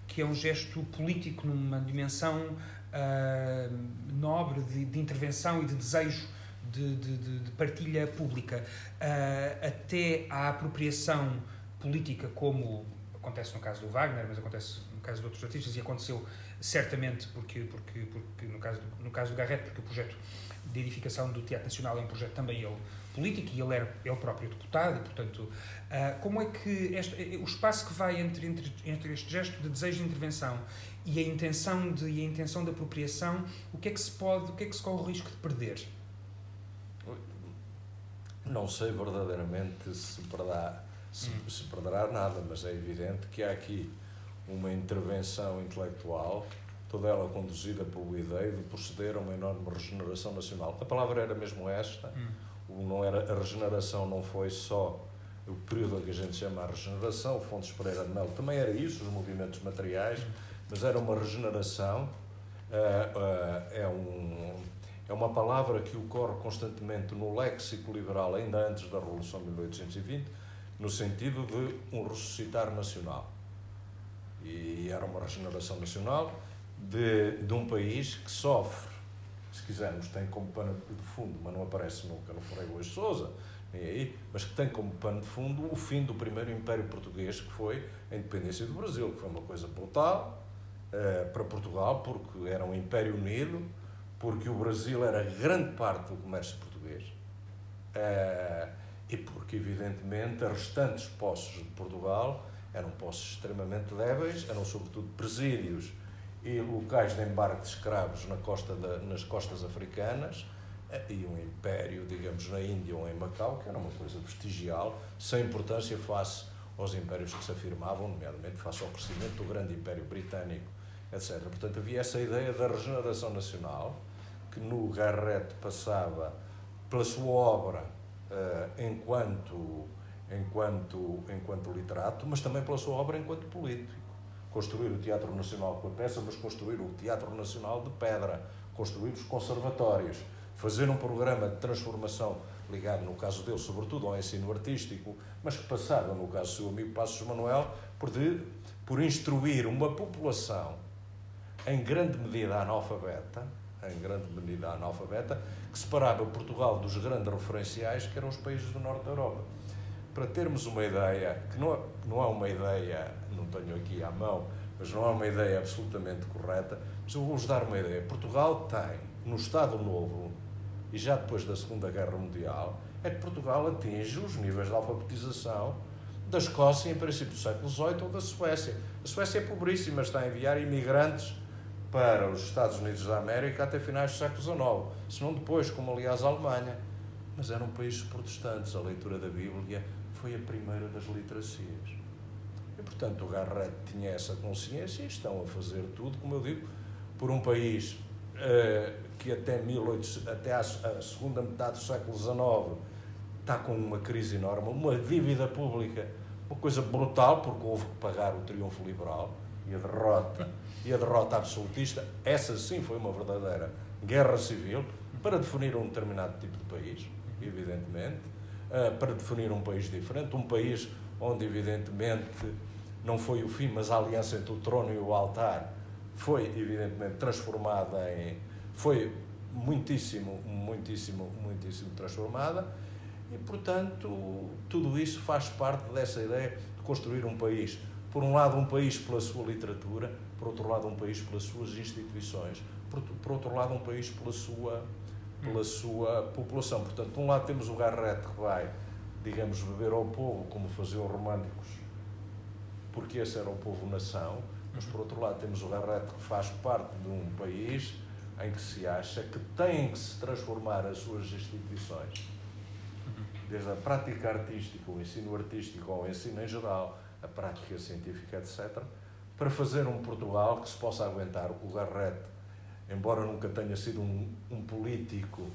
que é um gesto político numa dimensão uh, nobre de, de, intervenção e de desejo de, de, de partilha pública, uh, até à apropriação política, como acontece no caso do Wagner, mas acontece caso de outros artistas, e aconteceu certamente porque, porque, porque no, caso do, no caso do Garrett, porque o projeto de edificação do Teatro Nacional é um projeto também ele político e ele era ele próprio deputado e portanto uh, como é que este, o espaço que vai entre, entre, entre este gesto de desejo de intervenção e a intenção de e a intenção de apropriação o que é que se pode o que é que se corre o risco de perder não sei verdadeiramente se perderá se, hum. se perderá nada mas é evidente que há aqui uma intervenção intelectual toda ela conduzida pela ideia de proceder a uma enorme regeneração nacional. A palavra era mesmo esta, hum. não era, a regeneração não foi só o período que a gente chama a regeneração, o Fontes Pereira de Melo também era isso, os movimentos materiais, hum. mas era uma regeneração, uh, uh, é, um, é uma palavra que ocorre constantemente no léxico liberal, ainda antes da Revolução de 1820, no sentido de um ressuscitar nacional. E era uma regeneração nacional de, de um país que sofre, se quisermos, tem como pano de fundo, mas não aparece nunca no Frei Luís Souza, nem aí, mas que tem como pano de fundo o fim do primeiro Império Português, que foi a independência do Brasil, que foi uma coisa brutal uh, para Portugal, porque era um Império Unido, porque o Brasil era grande parte do comércio português. Uh, e porque, evidentemente, as restantes posses de Portugal eram posses extremamente débeis, eram sobretudo presídios e locais de embarque de escravos na costa da, nas costas africanas eh, e um império, digamos, na Índia ou em Macau, que era uma coisa vestigial, sem importância face aos impérios que se afirmavam, nomeadamente face ao crescimento do grande império britânico, etc. Portanto, havia essa ideia da regeneração nacional, que no Garrett passava pela sua obra uh, enquanto, enquanto, enquanto literato, mas também pela sua obra enquanto político. Construir o Teatro Nacional com a peça, mas construir o Teatro Nacional de pedra, construir os conservatórios, fazer um programa de transformação ligado, no caso dele, sobretudo ao ensino artístico, mas que passava, no caso do seu amigo Passos Manuel, por, de, por instruir uma população em grande medida analfabeta, em grande medida analfabeta, que separava Portugal dos grandes referenciais, que eram os países do norte da Europa. Para termos uma ideia, que não não é uma ideia, não tenho aqui à mão, mas não é uma ideia absolutamente correta, mas eu vou-vos dar uma ideia. Portugal tem, no Estado Novo, e já depois da Segunda Guerra Mundial, é que Portugal atinge os níveis de alfabetização da Escócia em princípio do século XVIII ou da Suécia. A Suécia é pobríssima, está a enviar imigrantes para os Estados Unidos da América até finais do século XIX, se não depois, como aliás a Alemanha. Mas eram países protestantes, a leitura da Bíblia foi a primeira das literacias. E, portanto, o Garrett tinha essa consciência e estão a fazer tudo, como eu digo, por um país uh, que até, 18, até a, a segunda metade do século XIX está com uma crise enorme, uma dívida pública, uma coisa brutal, porque houve que pagar o triunfo liberal e a derrota, e a derrota absolutista. Essa sim foi uma verdadeira guerra civil para definir um determinado tipo de país, evidentemente, para definir um país diferente, um país onde, evidentemente, não foi o fim, mas a aliança entre o trono e o altar foi, evidentemente, transformada em. foi muitíssimo, muitíssimo, muitíssimo transformada e, portanto, tudo isso faz parte dessa ideia de construir um país. Por um lado, um país pela sua literatura, por outro lado, um país pelas suas instituições, por, por outro lado, um país pela sua, pela sua população. Portanto, de um lado temos o Garrett que vai, digamos, beber ao povo, como faziam os românticos, porque esse era o povo-nação, mas por outro lado temos o Garrett que faz parte de um país em que se acha que tem que se transformar as suas instituições desde a prática artística, o ensino artístico ou o ensino em geral, a prática científica, etc., para fazer um Portugal que se possa aguentar. O Garrett, embora nunca tenha sido um, um político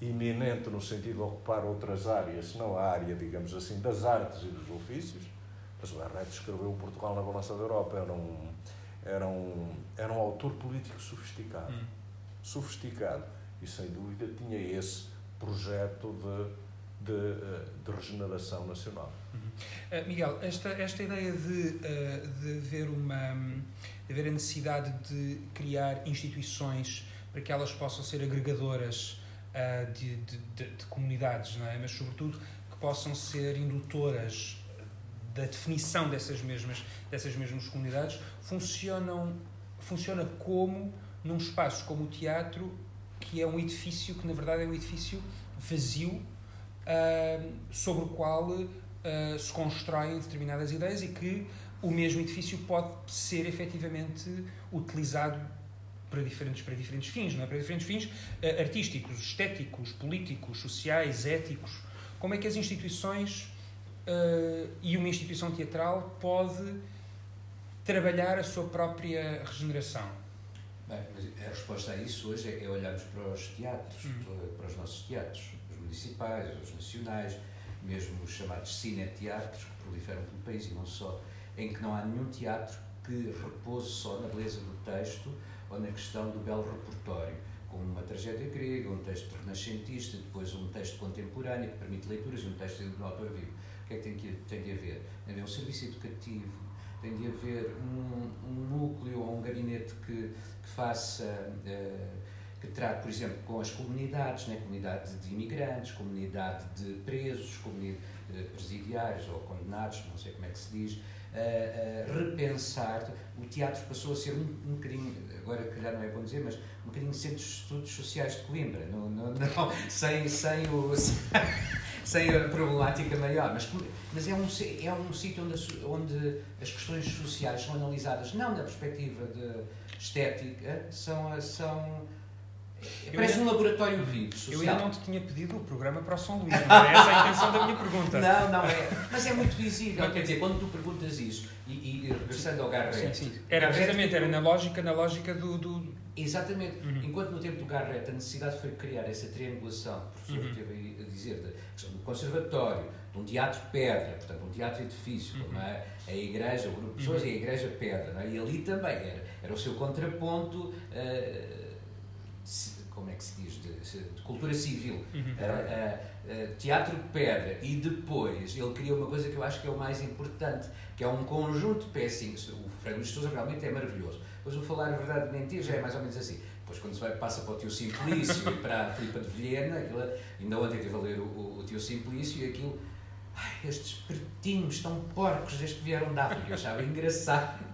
iminente no sentido de ocupar outras áreas, não a área, digamos assim, das artes e dos ofícios, mas o Garrett escreveu o Portugal na balança da Europa, era um, era um, era um autor político sofisticado. Hum. Sofisticado. E, sem dúvida, tinha esse projeto de de, eh, de regeneração nacional. Uhum. Uh, Miguel, esta, esta ideia de, uh, de, haver uma, haver a necessidade de criar instituições para que elas possam ser agregadoras uh, de, de, de, comunidades, não é? mas sobretudo que possam ser indutoras da definição dessas mesmas, dessas mesmas comunidades, funcionam, funciona como num espaço como o teatro, que é um edifício que na verdade é um edifício vazio uh, sobre o qual uh, se constroem determinadas ideias e que o mesmo edifício pode ser efetivamente utilizado para diferentes, para diferentes fins, não é? para diferentes fins uh, artísticos, estéticos, políticos, sociais, éticos. Como é que as instituições uh, e uma instituição teatral pode trabalhar a sua própria regeneração? Bem, a resposta a isso hoje é olharmos para os teatros, hum. para os nossos teatros municipais, os nacionais, mesmo os chamados cineteatros, que proliferam pelo país e não só, em que não há nenhum teatro que repouse só na beleza do texto ou na questão do belo repertório, como uma tragédia grega, um texto renascentista, depois um texto contemporâneo que permite leituras e um texto do autor vivo. O que é que tem, que tem de haver? Tem de haver um serviço educativo, tem de haver um, um núcleo ou um gabinete que, que faça. Uh, que trata, por exemplo, com as comunidades, né? comunidade de imigrantes, comunidade de presos, comunidade de presidiários ou condenados, não sei como é que se diz, repensar. O teatro passou a ser um, um bocadinho, agora já não é bom dizer, mas um bocadinho centro de estudos sociais de Coimbra, não, não, não sem, sem, o, sem a problemática maior, mas, mas é um, é um sítio onde, onde as questões sociais são analisadas não da perspectiva de estética, são, são Parece um laboratório vivo. Social. Eu ainda não te tinha pedido o programa para o São Luís, não é essa a intenção da minha pergunta. Não, não é. Mas é muito visível. Quer dizer, quando tu perguntas isso, e, e regressando ao Garrett. Sim, sim. Era precisamente era na lógica, na lógica do. do... Exatamente. Uhum. Enquanto no tempo do Garrett a necessidade foi criar essa triangulação, o professor uhum. teve a dizer, da questão do conservatório, de um teatro pedra, portanto, um teatro edifício, como a, a igreja, o grupo de pessoas e a igreja pedra. É? E ali também era, era o seu contraponto. Uh, como é que se diz, de, de cultura civil, uhum. uh, uh, teatro pedra, e depois ele criou uma coisa que eu acho que é o mais importante, que é um conjunto de pecinhas. O Frango Sousa realmente é maravilhoso. Depois o falar a verdade de mentir já é mais ou menos assim. Depois quando se vai, passa para o tio Simplício e para a Filipa de Vilhena, aquilo, ainda ontem estive a ler o, o, o tio Simplício e aquilo, ai, estes pretinhos tão porcos desde que vieram da África, eu achava engraçado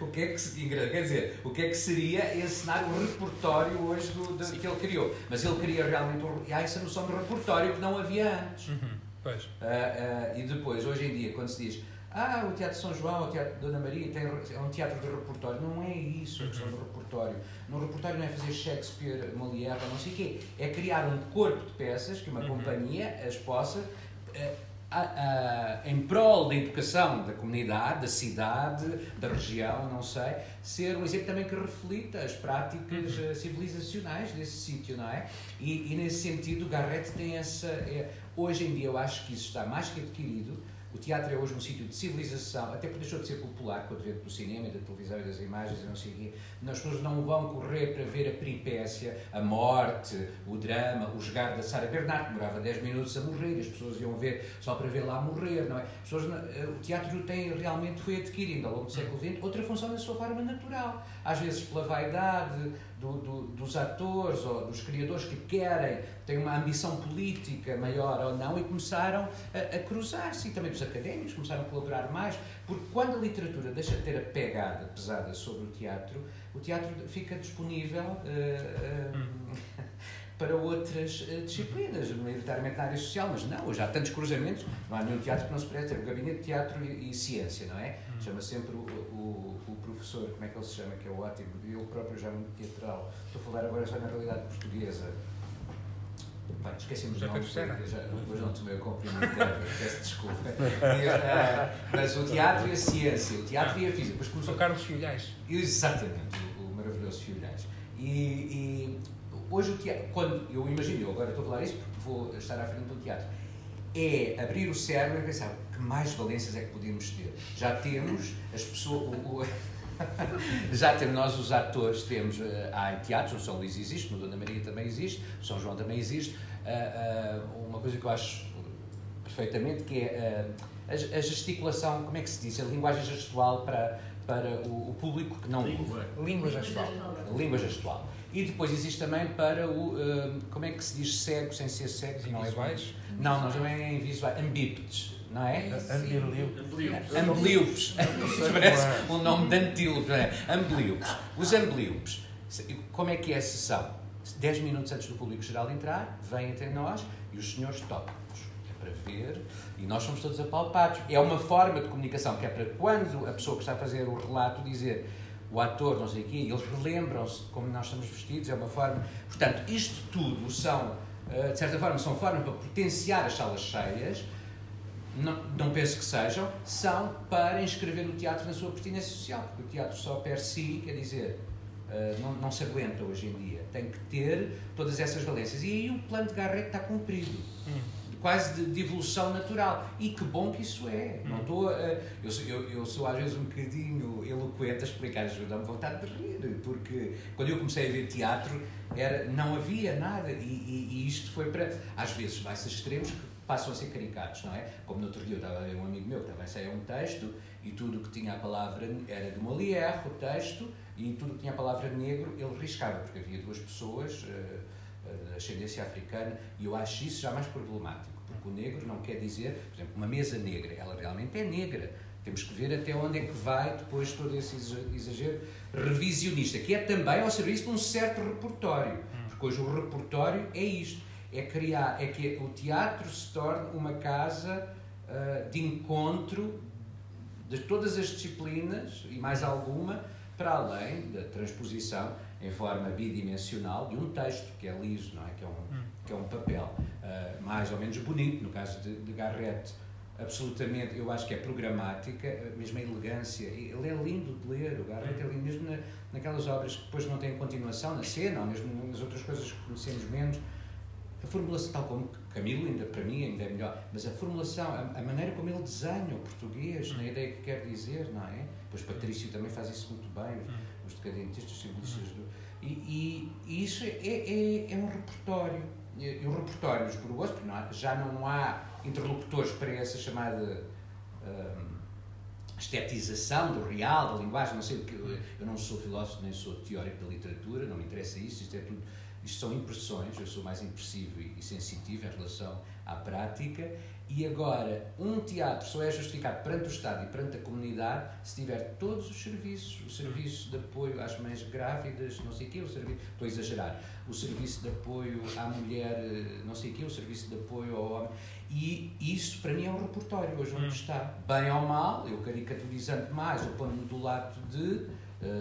o que é que quer dizer, o que é que seria ensinar o repertório hoje do, do que ele criou. Mas ele queria realmente há essa noção de repertório que não havia antes. Uhum, pois. Uh, uh, e depois, hoje em dia, quando se diz ah, o Teatro São João, o Teatro Dona Maria tem, é um teatro de repertório. Não é isso a questão do repertório. No repertório não é fazer Shakespeare, Molière, não sei o quê. É criar um corpo de peças que uma uhum. companhia as possa uh, em prol da educação da comunidade, da cidade, da região, não sei, ser um exemplo também que reflita as práticas uhum. civilizacionais desse sítio, não é? E, e, nesse sentido, Garrett tem essa. É, hoje em dia, eu acho que isso está mais que adquirido o teatro é hoje um sítio de civilização, até porque deixou de ser popular com o advento do cinema, da televisão e das imagens e não sei o quê. As pessoas não vão correr para ver a peripécia, a morte, o drama, o jogar da Sara Bernard, que demorava 10 minutos a morrer, as pessoas iam ver só para ver lá morrer, não é? As pessoas, eh, o teatro tem, realmente foi adquirindo ao longo do século XX outra função na sua forma natural. Às vezes pela vaidade, do, do, dos atores ou dos criadores que querem, têm uma ambição política maior ou não e começaram a, a cruzar-se. E também dos académicos começaram a colaborar mais, porque quando a literatura deixa de ter a pegada pesada sobre o teatro, o teatro fica disponível. Uh, uh, para outras uh, disciplinas, maioritariamente na área social, mas não, já há tantos cruzamentos, não há nenhum teatro que não se preste, o gabinete de teatro e, e ciência, não é? Hum. Chama sempre o, professor, como é que ele se chama, que é o ótimo, eu próprio já muito teatral, estou a falar agora já na realidade portuguesa. Bem, esqueci-me de nome, já, hoje não tomei o comprimido, peço desculpa. E, uh, mas o teatro e a ciência, o teatro e a física. Depois começou... O Carlos Fiolhais. Exatamente, o, o maravilhoso Fiolhais. E, e Hoje o teatro, quando eu imagino, eu agora estou a falar isso porque vou estar à frente do teatro, é abrir o cérebro e pensar que mais valências é que podemos ter. Já temos as pessoas. O, o, já temos nós os atores, temos uh, há teatros, no São Luís existe, no Dona Maria também existe, no São João também existe. Uh, uh, uma coisa que eu acho perfeitamente que é a, a, gesticulação, como é que se diz? A linguagem gestual para, para o, o público que não. Língua. Língua gestual. Língua gestual. E depois existe também para o. Como é que se diz cego sem ser cego? Não, não, não é invisuais. Ambípedes, não é? Ambliopes. Ambliopes. Parece um nome de antílope, não é? Ambliopes. Os ambliopes, como é que é a sessão? 10 minutos antes do público geral entrar, vêm até nós e os senhores tocam-nos. É para ver e nós somos todos apalpados. É uma forma de comunicação que é para quando a pessoa que está a fazer o relato dizer o ator, não sei o quê, eles relembram-se de como nós estamos vestidos, é uma forma. Portanto, isto tudo são, eh, de certa forma, são formas para potenciar as salas cheias, não, não penso que sejam, são para inscrever o teatro na sua pertinência social, porque o teatro só per si, quer dizer, eh, não, não se aguenta hoje em dia. Tem que ter todas essas valências. E aí o plano de Garrett está cumprido. Hum quase de, de, evolução natural. E que bom que isso é. Não hum. estou a, eu, sou, eu, eu, sou às vezes um bocadinho eloquente a explicar, ajuda-me vontade de rir, porque quando eu comecei a ver teatro era, não havia nada e, e, e isto foi para. Às vezes vai-se extremos que passam a ser caricatos, não é? Como no outro dia eu estava a ver um amigo meu que também saiu um texto e tudo que tinha a palavra era de Molière, o texto, e tudo que tinha a palavra negro ele riscava, porque havia duas pessoas. Uh, de ascendência africana, e eu acho isso já mais problemático porque o negro não quer dizer, por exemplo, uma mesa negra, ela realmente é negra. Temos que ver até onde é que vai depois todo esse exagero revisionista, que é também ao serviço de um certo repertório. Porque hoje o repertório é isto: é criar, é que o teatro se torne uma casa uh, de encontro de todas as disciplinas e mais alguma, para além da transposição em forma bidimensional de um texto que é liso, não é? Que é um, hum. que é um papel uh, mais ou menos bonito, no caso de, de Garrett, absolutamente, eu acho que é programática, mesmo a elegância, ele é lindo de ler, o Garrett é lindo mesmo na, naquelas obras que depois não têm continuação na cena, ou mesmo nas outras coisas que conhecemos menos, a formulação, tal como Camilo, ainda para mim, ainda é melhor, mas a formulação, a, a maneira como ele desenha o português, na ideia que quer dizer, não é? Pois Patrício também faz isso muito bem, os, os decadentistas, os simbolistas do. E, e, e isso é, é, é, um repertório. E, o repertório dos perigosos, porque não já não há interlocutores para essa chamada. Um, estetização do real, da linguagem, não sei o que. Eu não sou filósofo nem sou teórico da literatura, não me interessa isso, isto é tudo isto são impressões, eu sou mais impressivo e, sensitivo em relação à prática. E agora, um teatro só é justificado perante o Estado e perante a comunidade se tiver todos os serviços, o serviço de apoio às mães grávidas, não sei o quê, o serviço, estou a exagerar, o serviço de apoio à mulher, não sei o quê, o serviço de apoio ao homem. E isso, para mim, é um repertório hoje onde hum. está. Bem ou mal, eu caricaturizando mais, eu ponho-me do lado de eh,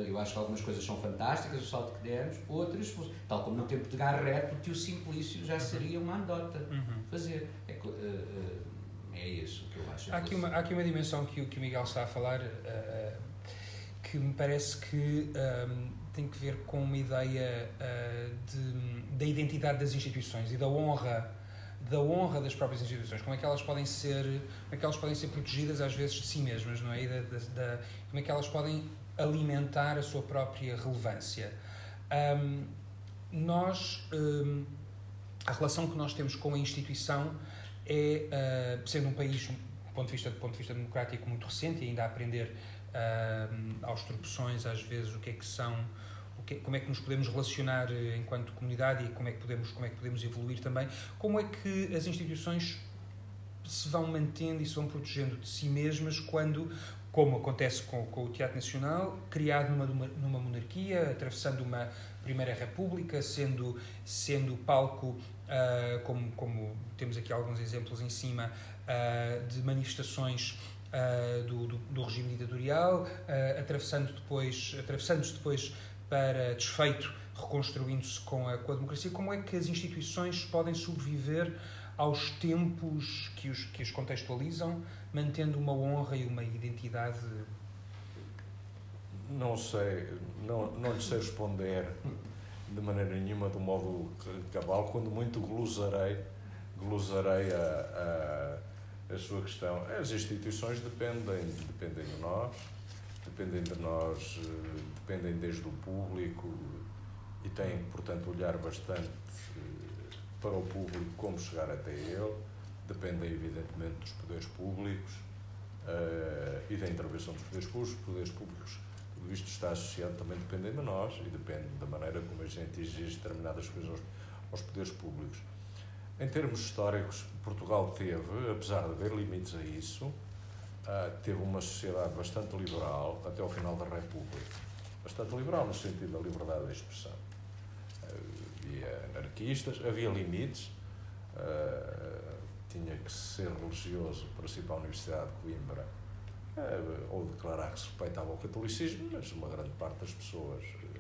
eu acho que algumas coisas são fantásticas, o salto que demos, outras, tal como no tempo de Garrett, o tio Simplício já seria uma anedota uhum. fazer. É, uh, uh, é isso que eu acho. Há aqui, uma, há aqui uma dimensão que, que o Miguel está a falar uh, que me parece que um, ehm, tem que ver com uma ideia de, da identidade das instituições e da honra da honra das próprias instituições, como é que elas podem ser, como é que elas podem ser protegidas às vezes de si mesmas, não é? Da, da, da, como é que elas podem alimentar a sua própria relevância. Um, nós, um, a relação que nós temos com a instituição é, uh, sendo um país, do ponto de vista, do ponto de vista democrático, muito recente e ainda a aprender uh, aos tropeções, às vezes, o que é que são, que, como é que nos podemos relacionar eh, enquanto comunidade e como é que podemos, como é que podemos evoluir também, como é que as instituições se vão mantendo e se vão protegendo de si mesmas quando como acontece com, com, o Teatro Nacional, criado numa, numa monarquia, atravessando uma Primeira República, sendo, sendo palco, uh, como, como temos aqui alguns exemplos em cima, uh, de manifestações uh, do, do, do, regime ditatorial, atravessando depois, atravessando-se depois para desfeito, reconstruindo-se com a, com a democracia. Como é que as instituições podem sobreviver aos tempos que os, que os contextualizam, mantendo uma honra e uma identidade? Não sei, não, não lhe sei responder de maneira nenhuma do modo cabal, quando muito glosarei, glosarei a, a, a sua questão. As instituições dependem, dependem de nós, dependem de nós, dependem desde o público e têm, portanto, olhar bastante para o público como chegar até ele, dependem evidentemente dos poderes públicos uh, e da intervenção dos poderes públicos. Os poderes públicos, tudo isto está associado também dependem de nós e depende da maneira como a gente exige determinadas coisas aos, aos poderes públicos. Em termos históricos, Portugal teve, apesar de haver limites a isso, uh, teve uma sociedade bastante liberal até ao final da República. Bastante liberal no sentido da liberdade de expressão havia anarquistas, havia limites. Uh, tinha que ser religioso para ir para a Universidade de Coimbra uh, ou declarar que se respeitava o catolicismo, mas uma grande parte das pessoas uh,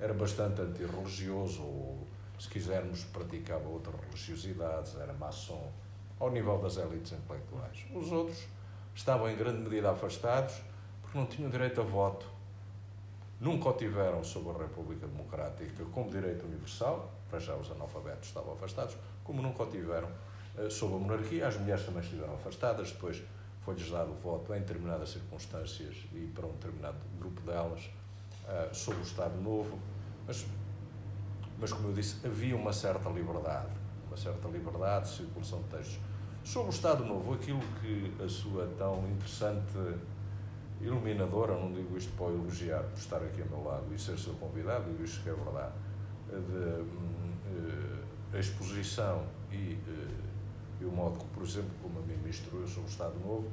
era bastante antirreligioso ou, se quisermos, praticava outras religiosidades, era maçom, ao nível das elites intelectuais. Os outros estavam em grande medida afastados porque não tinham direito a voto nunca o tiveram sob a República Democrática como direito universal, para já os analfabetos estavam afastados, como nunca o tiveram uh, sob a monarquia, as mulheres também estiveram afastadas, depois foi-lhes dado o voto em determinadas circunstâncias e para um determinado grupo delas, uh, sob o Estado Novo, mas, mas como eu disse, havia uma certa liberdade, uma certa liberdade de circulação de textos. Sobre o Estado Novo, aquilo que a sua tão interessante iluminadora, não digo isto para elogiar, por estar aqui ao meu lado e ser seu convidado, digo isto que é verdade, de uh, exposição e, uh, e, o modo que, por exemplo, como a mim instruiu sobre o Estado Novo,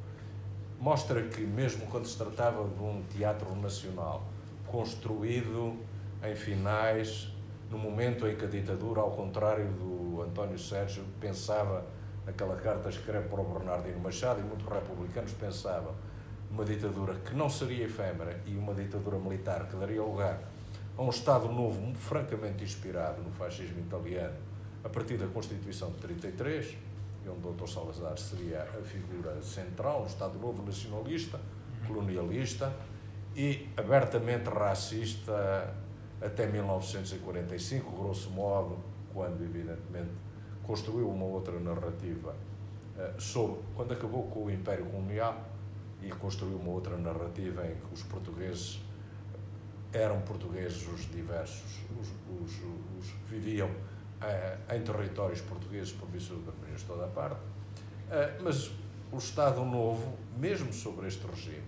mostra que, mesmo quando se tratava de um teatro nacional construído em finais, no momento em que a ditadura, ao contrário do António Sérgio, pensava naquela carta escreve para o Bernardino Machado, e muitos republicanos pensavam uma ditadura que não seria efêmera e uma ditadura militar que daria lugar a um Estado novo francamente inspirado no fascismo italiano a partir da Constituição de 33, e onde o Dr. Salazar seria a figura central, um Estado novo nacionalista, colonialista e abertamente racista até 1945, grosso modo, quando evidentemente construiu uma outra narrativa uh, sobre quando acabou com o Império Colonial e construiu uma outra narrativa em que os portugueses eram portugueses os diversos, os, os, os que viviam uh, em territórios portugueses por do de toda a parte. Uh, mas o Estado Novo, mesmo sobre este regime,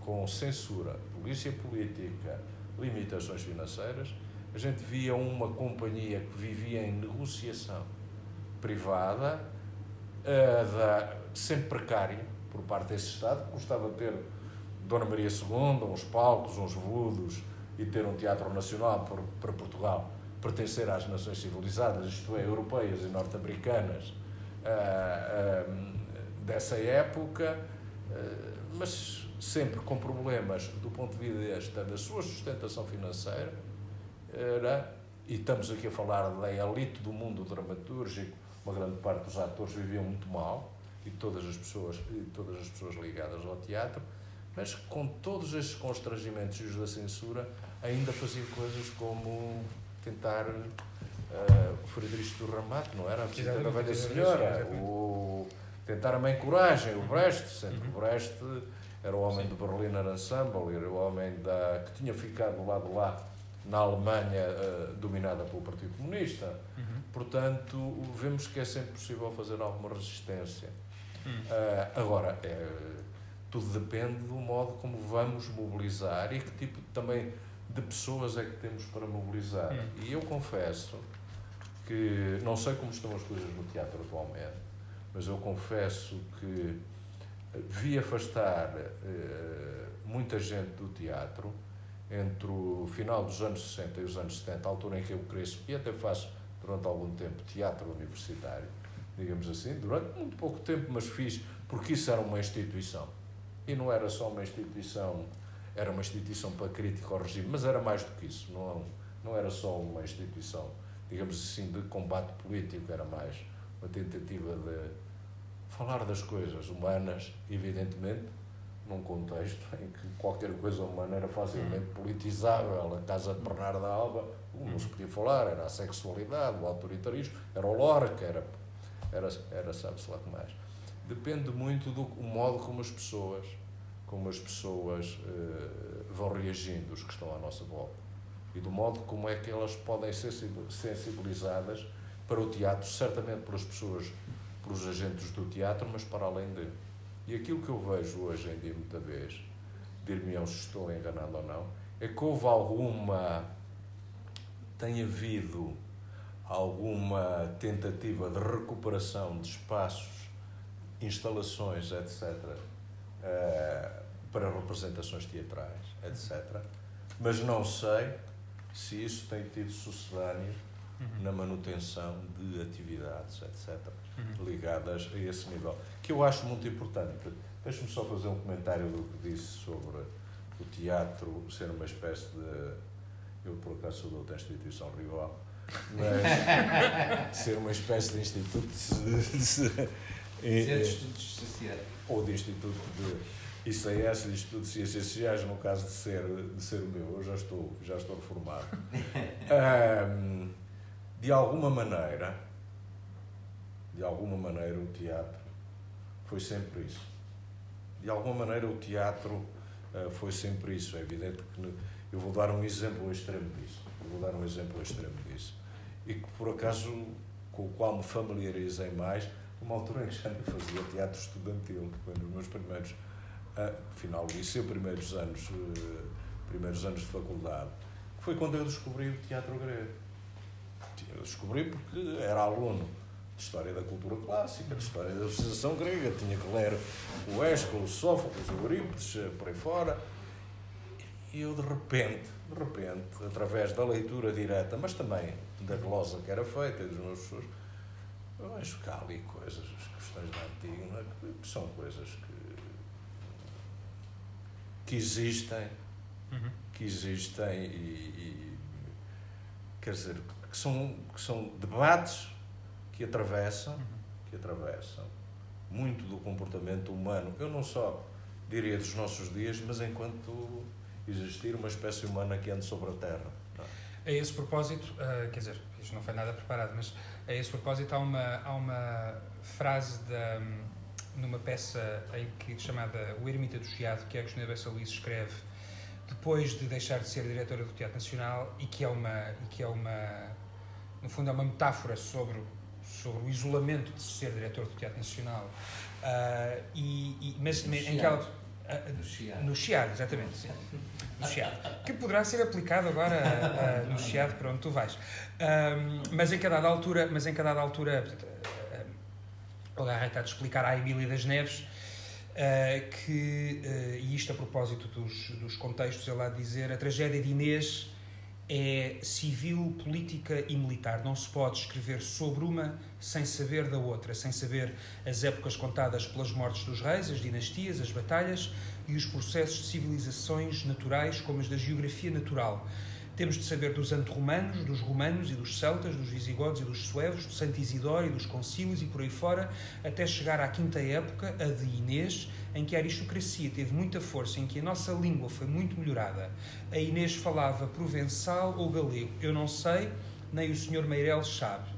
com censura, polícia política, limitações financeiras, a gente via uma companhia que vivia em negociação privada, uh, da, sempre precária, por parte desse Estado, de ter Dona Maria II, uns palcos, uns veludos e ter um teatro nacional por, para Portugal pertencer às nações civilizadas, isto é, europeias e norte-americanas uh, uh, dessa época, uh, mas sempre com problemas do ponto de vista da sua sustentação financeira, era, e estamos aqui a falar da elite do mundo dramatúrgico, uma grande parte dos atores viviam muito mal, e todas as pessoas, e todas as pessoas ligadas ao teatro, mas com todos estes constrangimentos e os da censura, ainda faziam coisas como tentar uh, o Frederico do Ramato, não era? A visita da velha senhora, o tentar a mãe coragem, o Brecht, sempre uhum. o Brecht era o homem Sim. do Berliner Ensemble, era o homem da, que tinha ficado do lado lá na Alemanha uh, dominada pelo Partido Comunista. Uhum. Portanto, vemos que é sempre possível fazer alguma resistência. Uh, agora, é, tudo depende do modo como vamos mobilizar e que tipo também de pessoas é que temos para mobilizar. Hum. E eu confesso que não sei como estão as coisas no teatro atualmente, mas eu confesso que vi afastar uh, muita gente do teatro entre o final dos anos 60 e os anos 70, a altura em que eu cresço e até faço durante algum tempo teatro universitário digamos assim, durante muito pouco tempo, mas fiz porque isso era uma instituição. E não era só uma instituição, era uma instituição para crítica ao regime, mas era mais do que isso, não, não era só uma instituição, digamos assim, de combate político, era mais uma tentativa de falar das coisas humanas, evidentemente, num contexto em que qualquer coisa humana era facilmente politizável. A casa de Bernardo Alba, não se podia falar, era a sexualidade, o autoritarismo, era o Lorca, era era, era sabe-se lá que mais. Depende muito do modo como as pessoas, como as pessoas uh, vão reagindo, os que estão à nossa volta, e do modo como é que elas podem ser sensibilizadas para o teatro, certamente pelas pessoas, pelos agentes do teatro, mas para além dele. E aquilo que eu vejo hoje em dia, muita vez, dir-me se estou enganado ou não, é que houve alguma. tem havido alguma tentativa de recuperação de espaços, instalações, etc., eh, para representações teatrais, etc. Mas não sei se isso tem tido sucedâneo uhum. na manutenção de atividades, etc., uhum. ligadas a esse nível, que eu acho muito importante. Deixe-me só fazer um comentário do que disse sobre o teatro ser uma espécie de. Eu, por acaso, sou de outra instituição rival mas ser uma espécie de instituto de, de, de, de estudos sociais ou de instituto de ICS, de Instituto de Ciências Sociais, no caso de ser, de ser o meu, eu já estou, já estou reformado. Um, de alguma maneira, de alguma maneira, o teatro foi sempre isso. De alguma maneira, o teatro uh, foi sempre isso. É evidente que eu vou dar um exemplo extremo disso vou dar um exemplo extremo disso, e que por acaso com o qual me familiarizei mais, uma altura em que já fazia teatro estudantil, foi nos meus primeiros, uh, final do liceu, primeiros anos, uh, primeiros anos de faculdade, foi quando eu descobri o teatro grego. Eu descobri porque era aluno de História da Cultura Clássica, de História da Civilização Grega, tinha que ler o Ésquilo, o Sófocles, o Eurípides, por aí fora, e eu de repente de repente, através da leitura direta, mas também da glosa que era feita e dos meus professores, eu acho que há ali coisas, as questões da antiga, é? que são coisas que, que existem, uhum. que existem e, e, quer dizer, que são, que são debates que atravessam, uhum. que atravessam muito do comportamento humano. Eu não só diria dos nossos dias, mas enquanto existir uma espécie humana que ande sobre a Terra. A esse propósito, uh, quer dizer, isto não foi nada preparado, mas a esse propósito há uma, há uma frase da, numa peça em que, chamada O Ermita do Chiado, que a Agostina Bessa Luís escreve depois de deixar de ser diretora do Teatro Nacional e que é uma, e que é uma no fundo é uma metáfora sobre, sobre o isolamento de ser diretor do Teatro Nacional. Uh, e, e, mas no em que ela, no Chiado. No Chiado, exatamente. Sim. No Chiado. Que poderá ser aplicado agora uh, no Chiado para onde tu vais. mas em cada altura, mas em cada altura portanto, o Garra está a explicar à Emília das Neves que, e isto a propósito dos, dos contextos, ele há de dizer, a tragédia de Inês é civil, política e militar. Não se pode escrever sobre uma sem saber da outra, sem saber as épocas contadas pelas mortes dos reis, as dinastias, as batalhas e os processos de civilizações naturais, como as da geografia natural. Temos de saber dos anto-romanos, dos romanos e dos celtas, dos visigodos e dos suevos, do Santo Isidoro e dos concílios e por aí fora, até chegar à quinta época, a de Inês, em que a aristocracia teve muita força, em que a nossa língua foi muito melhorada. A Inês falava provençal ou galego, eu não sei, nem o Sr. Meireles sabe.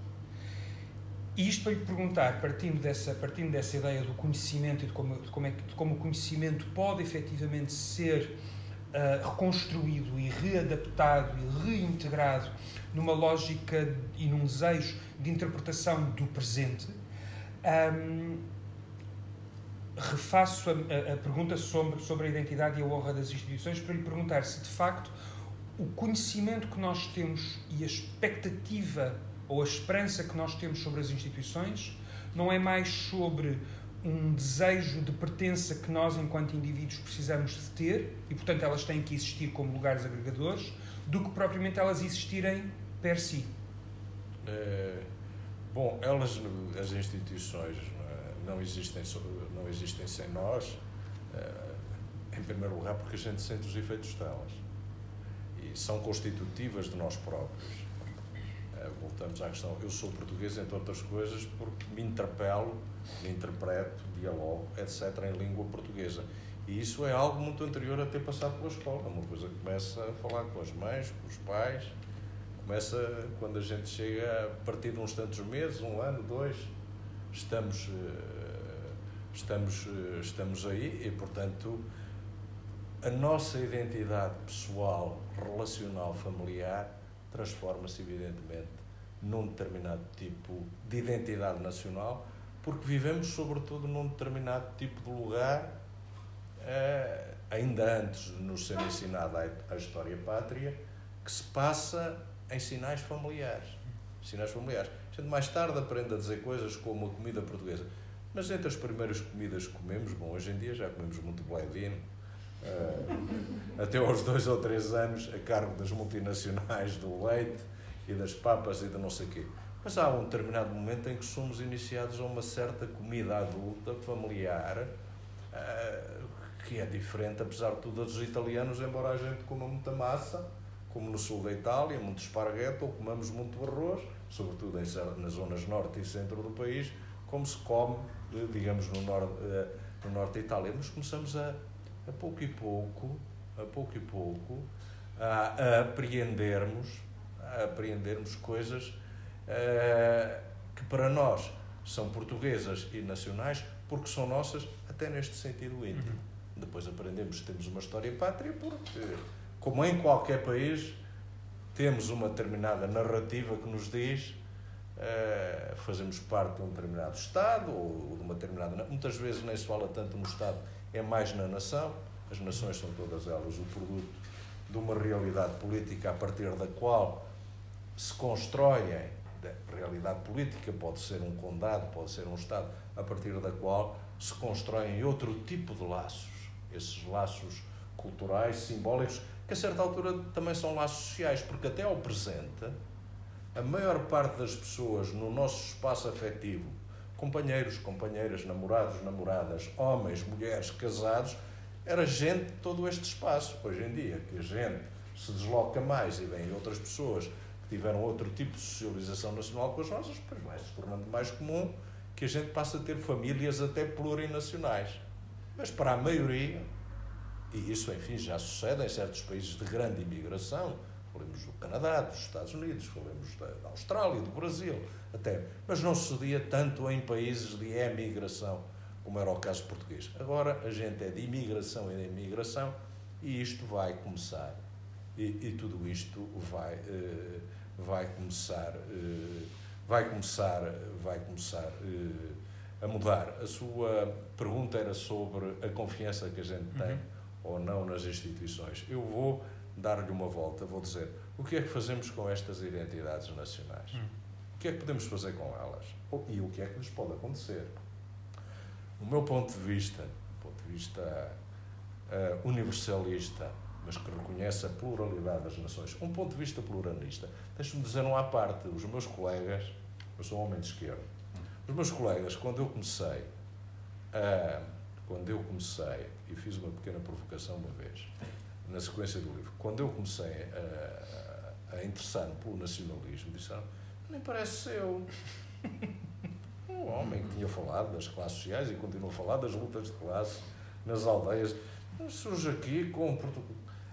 E isto para lhe perguntar, partindo dessa, partindo dessa ideia do conhecimento e de como, de como, é, de como o conhecimento pode efetivamente ser uh, reconstruído e readaptado e reintegrado numa lógica e num desejo de interpretação do presente, um, refaço a, a, a, pergunta sobre, sobre a identidade e a honra das instituições para lhe perguntar se de facto o conhecimento que nós temos e a expectativa ou a esperança que nós temos sobre as instituições não é mais sobre um desejo de pertença que nós, enquanto indivíduos, precisamos de ter e, portanto, elas têm que existir como lugares agregadores, do que propriamente elas existirem per si. É, bom, elas, as instituições, não existem, não existem sem nós, eh, em primeiro lugar porque a gente sente os efeitos delas e são constitutivas de nós próprios. Eh, voltamos à questão, eu sou português, entre outras coisas, porque me interpelo, interpreto, dialogo, etc., em língua portuguesa. E isso é algo muito anterior a ter passado pela escola. Uma coisa que começa a falar com as mães, com os pais, começa quando a gente chega a partir de uns tantos meses, um ano, dois, estamos eh, estamos, eh, estamos aí e, portanto, a nossa identidade pessoal, relacional, familiar, transforma-se, evidentemente, num determinado tipo de identidade nacional, porque vivemos, sobretudo, num determinado tipo de lugar, eh, ainda antes de nos ser ensinada a história pátria, que se passa em sinais familiares. Sinais familiares. A gente mais tarde aprende a dizer coisas como a comida portuguesa. Mas entre as primeiras comidas que comemos, bom, hoje em dia já comemos muito bledino, uh, até aos dois ou três anos, a cargo das multinacionais do leite e das papas e de não sei o quê. Mas há um determinado momento em que somos iniciados a uma certa comida adulta, familiar, uh, que é diferente, apesar de tudo, dos italianos, embora a gente coma muita massa, como no sul da Itália, muito esparguete, ou comamos muito arroz, sobretudo nas zonas norte e centro do país, como se come digamos, no norte, eh, no norte da Itália, mas começamos a, a pouco e pouco, a pouco e pouco, a, a apreendermos, a apreendermos coisas que para nós são portuguesas e nacionais, porque são nossas, até neste sentido íntimo. Uhum. Depois aprendemos que temos uma história pátria, porque, como em qualquer país, temos uma determinada narrativa que nos diz Uh, fazemos parte de um determinado Estado ou de uma determinada. Muitas vezes nem se fala tanto no Estado, é mais na nação. As nações são todas elas o produto de uma realidade política a partir da qual se constroem. Realidade política pode ser um condado, pode ser um Estado, a partir da qual se constroem outro tipo de laços. Esses laços culturais, simbólicos, que a certa altura também são laços sociais, porque até ao presente a maior parte das pessoas no nosso espaço afetivo, companheiros, companheiras, namorados, namoradas, homens, mulheres, casados, era gente todo este espaço. Hoje em dia, que a gente se desloca mais e vem outras pessoas tiveram outro tipo de socialização nacional com as nossas, pois vai se tornando mais comum que a gente passe a ter famílias até plurinacionais. Mas para a maioria, e isso, enfim, já sucede em certos países de grande imigração, falemos do Canadá, dos Estados Unidos, falemos da, Austrália, do Brasil, até. Mas não sucedia tanto em países de emigração, como era o caso português. Agora a gente é de imigração e de imigração e isto vai começar. E, e tudo isto vai, uh, vai começar, vai começar, vai começar uh, a mudar. A sua pergunta era sobre a confiança que a gente tem uhum. ou não nas instituições. Eu vou dar-lhe uma volta, vou dizer o que é que fazemos com estas identidades nacionais? Uhum. O que é que podemos fazer com elas? E o que é que lhes pode acontecer? O meu ponto de vista, ponto de vista uh, universalista, mas que reconhece a pluralidade das nações, um ponto de vista pluralista, deixe-me dizer um à parte, os meus colegas, eu sou um homem de esquerda, os meus colegas, quando eu comecei, uh, quando eu comecei, e fiz uma pequena provocação uma vez, na sequência do livro, quando eu comecei a, a interessar-me pelo nacionalismo, disseram, nem parece seu. Um homem que tinha falado das classes sociais e continua a falar das lutas de classe nas aldeias, surge aqui com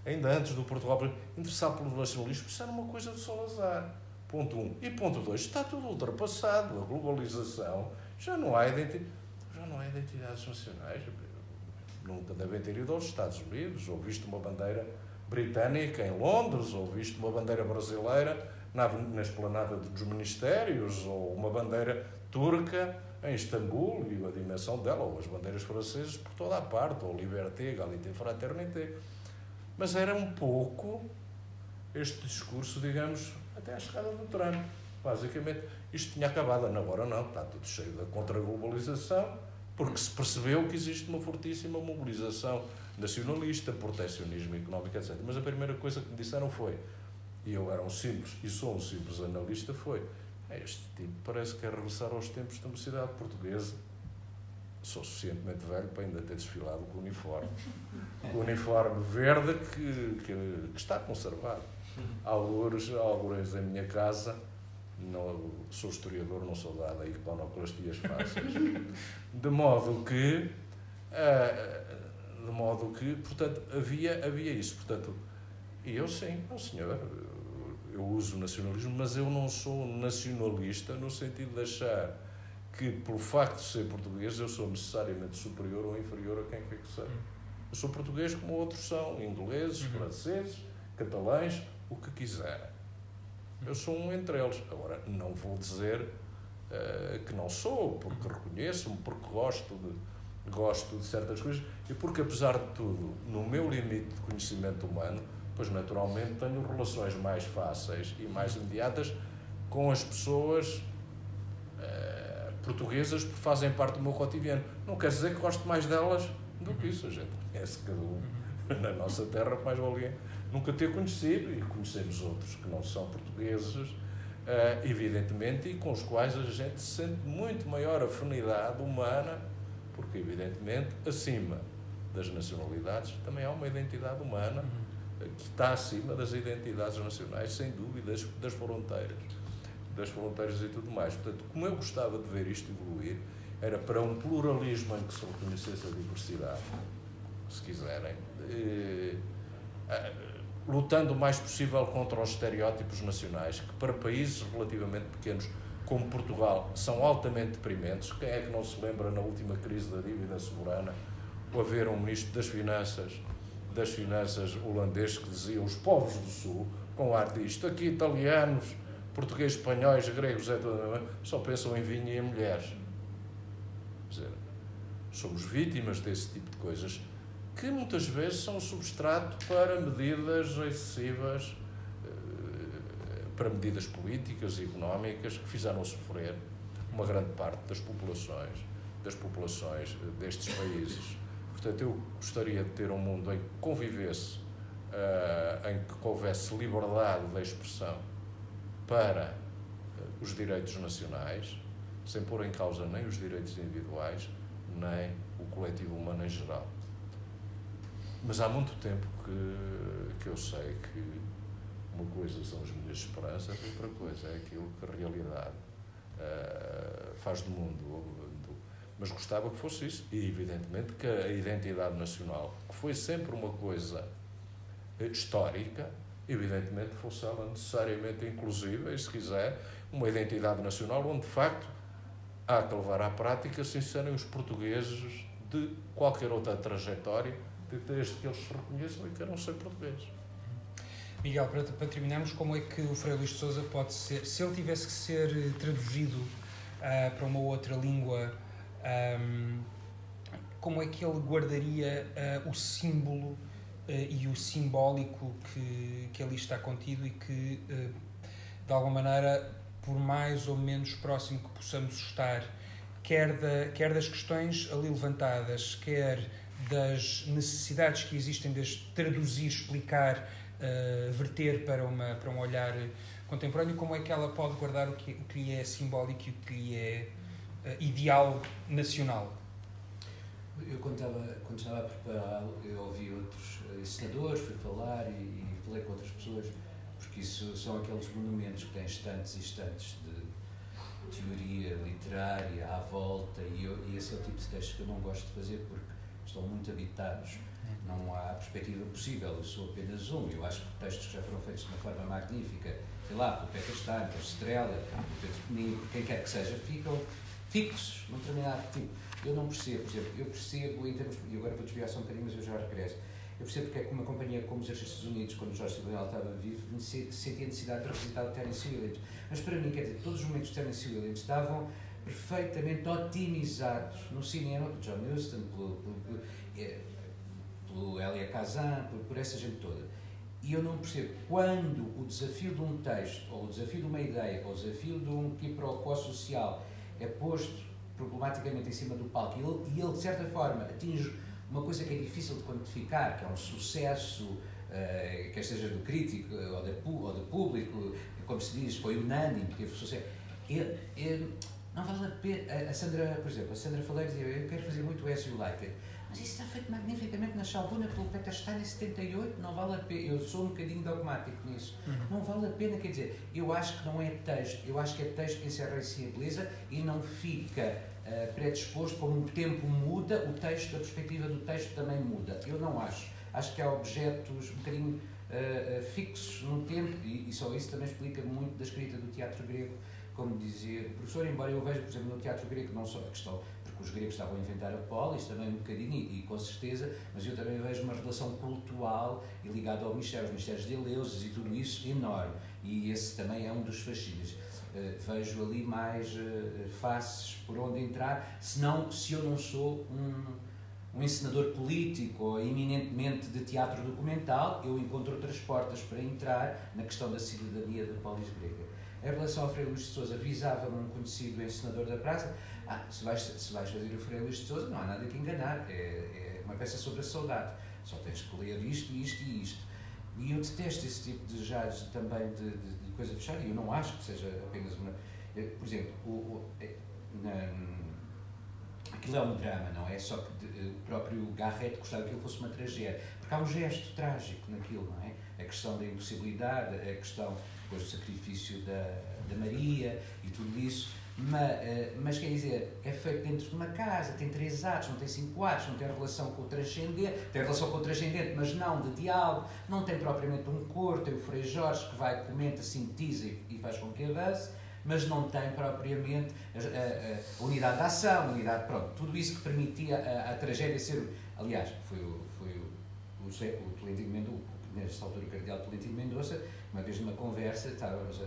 ainda antes do Portugal interessado pelo nacionalismo, isso era uma coisa de Salazar. Ponto 1. Um. E ponto 2, está tudo ultrapassado. A globalização já não há identidade, já não há identidades nacionais. Nunca devem ter ido aos Estados Unidos, ou visto uma bandeira britânica em Londres, ou visto uma bandeira brasileira na, na esplanada dos ministérios, ou uma bandeira turca em Istambul e a dimensão dela, ou as bandeiras francesas por toda a parte, ou Liberté, Égalité, Fraternité. Mas era um pouco este discurso, digamos, até à chegada do Trump. Basicamente, isto tinha acabado. Agora não, está tudo cheio da contra-globalização, porque se percebeu que existe uma fortíssima mobilização nacionalista, proteccionismo económico, etc. Mas a primeira coisa que me disseram foi, e eu era um simples, e sou um simples analista, foi este tipo parece que quer regressar aos tempos da mocidade portuguesa. Sou suficientemente velho para ainda ter desfilado com o uniforme. O uniforme verde que, que, que está conservado. Alguns, alguns em minha casa, não, sou historiador, não sou dado a iconoclastias fáceis, de modo que, uh, de modo que, portanto, havia, havia isso, portanto, e eu sim, não senhor, eu uso nacionalismo, mas eu não sou nacionalista no sentido de achar que, pelo facto de ser português, eu sou necessariamente superior ou inferior a quem quer que seja. Eu sou português como outros são, ingleses, uhum. franceses, catalães, o que quiserem. Eu sou um entre eles. Agora, não vou dizer uh, que não sou, porque reconheço-me, porque gosto de, gosto de certas coisas e porque, apesar de tudo, no meu limite de conhecimento humano, pois naturalmente tenho relações mais fáceis e mais imediatas com as pessoas uh, portuguesas que fazem parte do meu cotidiano. Não quer dizer que gosto mais delas do que isso. A gente conhece cada um na nossa terra, mais valia nunca ter conhecido, e conhecemos outros que não são portugueses, uh, evidentemente, e com os quais a gente sente muito maior afinidade humana, porque, evidentemente, acima das nacionalidades também há uma identidade humana uhum. que está acima das identidades nacionais, sem dúvidas, das fronteiras, das fronteiras e tudo mais. Portanto, como eu gostava de ver isto evoluir, era para um pluralismo em que se reconhecesse a diversidade, se quiserem. Eh, lutando o mais possível contra os estereótipos nacionais, que para países relativamente pequenos como Portugal são altamente deprimentes. Quem é que não se lembra na última crise da dívida soberana o haver um ministro das Finanças, das Finanças holandês que dizia os povos do Sul, com ar disto, aqui italianos, portugueses, espanhóis, gregos, é só pensam em vinho e em mulheres. Quer dizer, somos vítimas desse tipo de coisas que muitas vezes são substrato para medidas excessivas, eh, para medidas políticas e económicas que fizeram sofrer uma grande parte das populações, das populações eh, destes países. Portanto, eu gostaria de ter um mundo em que convivesse, uh, em que houvesse liberdade de expressão para uh, os direitos nacionais, sem pôr em causa nem os direitos individuais, nem o coletivo humano em geral. Mas há muito tempo que, que eu sei que uma coisa são as minhas esperanças, outra coisa é aquilo que a realidade uh, faz do mundo. Mas gostava que fosse isso. E, evidentemente, que a identidade nacional, que foi sempre uma coisa histórica, evidentemente ela necessariamente inclusiva e, se quiser, uma identidade nacional onde, de facto, há que levar à prática sem serem os portugueses de qualquer outra trajetória, desde que eles se reconheçam e queiram ser portugueses. Miguel, para, para terminarmos, como é que o Frei Luís de Souza pode ser, se ele tivesse que ser eh, traduzido uh, para uma outra língua, um, como é que ele guardaria uh, o símbolo e o simbólico que, que ali está contido e que, de alguma maneira, por mais ou menos próximo que possamos estar, quer, da, quer das questões ali levantadas, quer das necessidades que existem de traduzir, explicar, uh, verter para, uma, para um olhar contemporâneo, como é que ela pode guardar o que, o que lhe é simbólico e o que lhe é uh, ideal nacional? Eu, quando estava, quando estava a prepará-lo, eu ouvi outros ensinadores, fui falar e, e falei com outras pessoas porque isso são aqueles monumentos que têm estantes e estantes de teoria literária à volta, e, eu, e esse é o tipo de textos que eu não gosto de fazer porque estão muito habitados, não há perspectiva possível, eu sou apenas um, eu acho que textos que já foram feitos de uma forma magnífica, sei lá, pelo Peter Stein, pelo Strela, pelo Pedro Penin, por quem quer que seja, ficam fixos num determinado tipo. Eu não percebo, por exemplo, eu percebo em termos, e agora vou desviar só um bocadinho, mas eu já regresso, eu percebo porque é que uma companhia como os Exércitos Unidos, quando o Jorge Simonel estava vivo, sentia necessidade de revisitar o Tennessee Williams. Mas para mim, quer dizer, todos os momentos de Tennessee Williams estavam perfeitamente otimizados no cinema por John Huston, pelo, pelo, pelo, eh, pelo Elia Kazan, por, por essa gente toda. E eu não percebo quando o desafio de um texto, ou o desafio de uma ideia, ou o desafio de um quiproquo social é posto problematicamente em cima do palco e ele, e ele de certa forma, atinge uma coisa que é difícil de quantificar, que é um sucesso, uh, quer seja do crítico ou, de, ou do público, como se diz, foi unânime, teve sucesso. Eu, eu, não vale a pena. A Sandra, por exemplo, a Sandra Faleiro dizia: Eu quero fazer muito As You Like It. Mas isso está feito magnificamente na Chalbuna pelo Peter Stein em 78, não vale a pena. Eu sou um bocadinho dogmático nisso. Uhum. Não vale a pena, quer dizer, eu acho que não é texto, eu acho que é texto que encerra e a beleza e não fica uh, predisposto, como o tempo muda, o texto, a perspectiva do texto também muda. Eu não acho. Acho que há objetos um bocadinho uh, fixos no tempo e, e só isso também explica muito da escrita do teatro grego como dizia o professor, embora eu veja, por exemplo, no teatro grego, não só a questão, porque os gregos estavam a inventar a polis, também um bocadinho, e, e, com certeza, mas eu também vejo uma relação cultural e ligada ao mistério, aos mistérios de Eleusis e tudo isso enorme. E esse também é um dos fascínios. Uh, vejo ali mais uh, faces por onde entrar, senão, se eu não sou um, um encenador político ou eminentemente de teatro documental, eu encontro outras portas para entrar na questão da cidadania da polis grega. Em relação ao Frei Luís de Souza, visava-me um conhecido ensinador da praça. Ah, se vais, se vais fazer o Frei Luís de Souza, não há nada que enganar. É, é uma peça sobre a saudade. Só tens que ler isto, isto e isto. E eu detesto esse tipo de jazz também de, de, de, coisa fechada. E eu não acho que seja apenas uma. Por exemplo, o, o, é, na, aquilo é um drama, não é? Só que de, o próprio Garrett gostava que aquilo fosse uma tragédia. Porque há um gesto trágico naquilo, não é? A questão da impossibilidade, a questão depois do sacrifício da, da Maria e tudo isso. Mas, eh, mas, quer dizer, é feito dentro de uma casa, tem três atos, não tem cinco atos, não tem relação com o transcendente, tem relação com o transcendente, mas não de diálogo, não tem propriamente um cor, tem o Frei Jorge que vai, comenta, sintetiza e, faz com que avance, mas não tem propriamente a, a, a, unidade de ação, unidade, pronto, tudo isso que permitia a, a tragédia ser, aliás, foi o, foi o, o, o Tolentino Mendonça, nesta altura o cardeal Tolentino Mendonça, uma vez numa conversa, estávamos a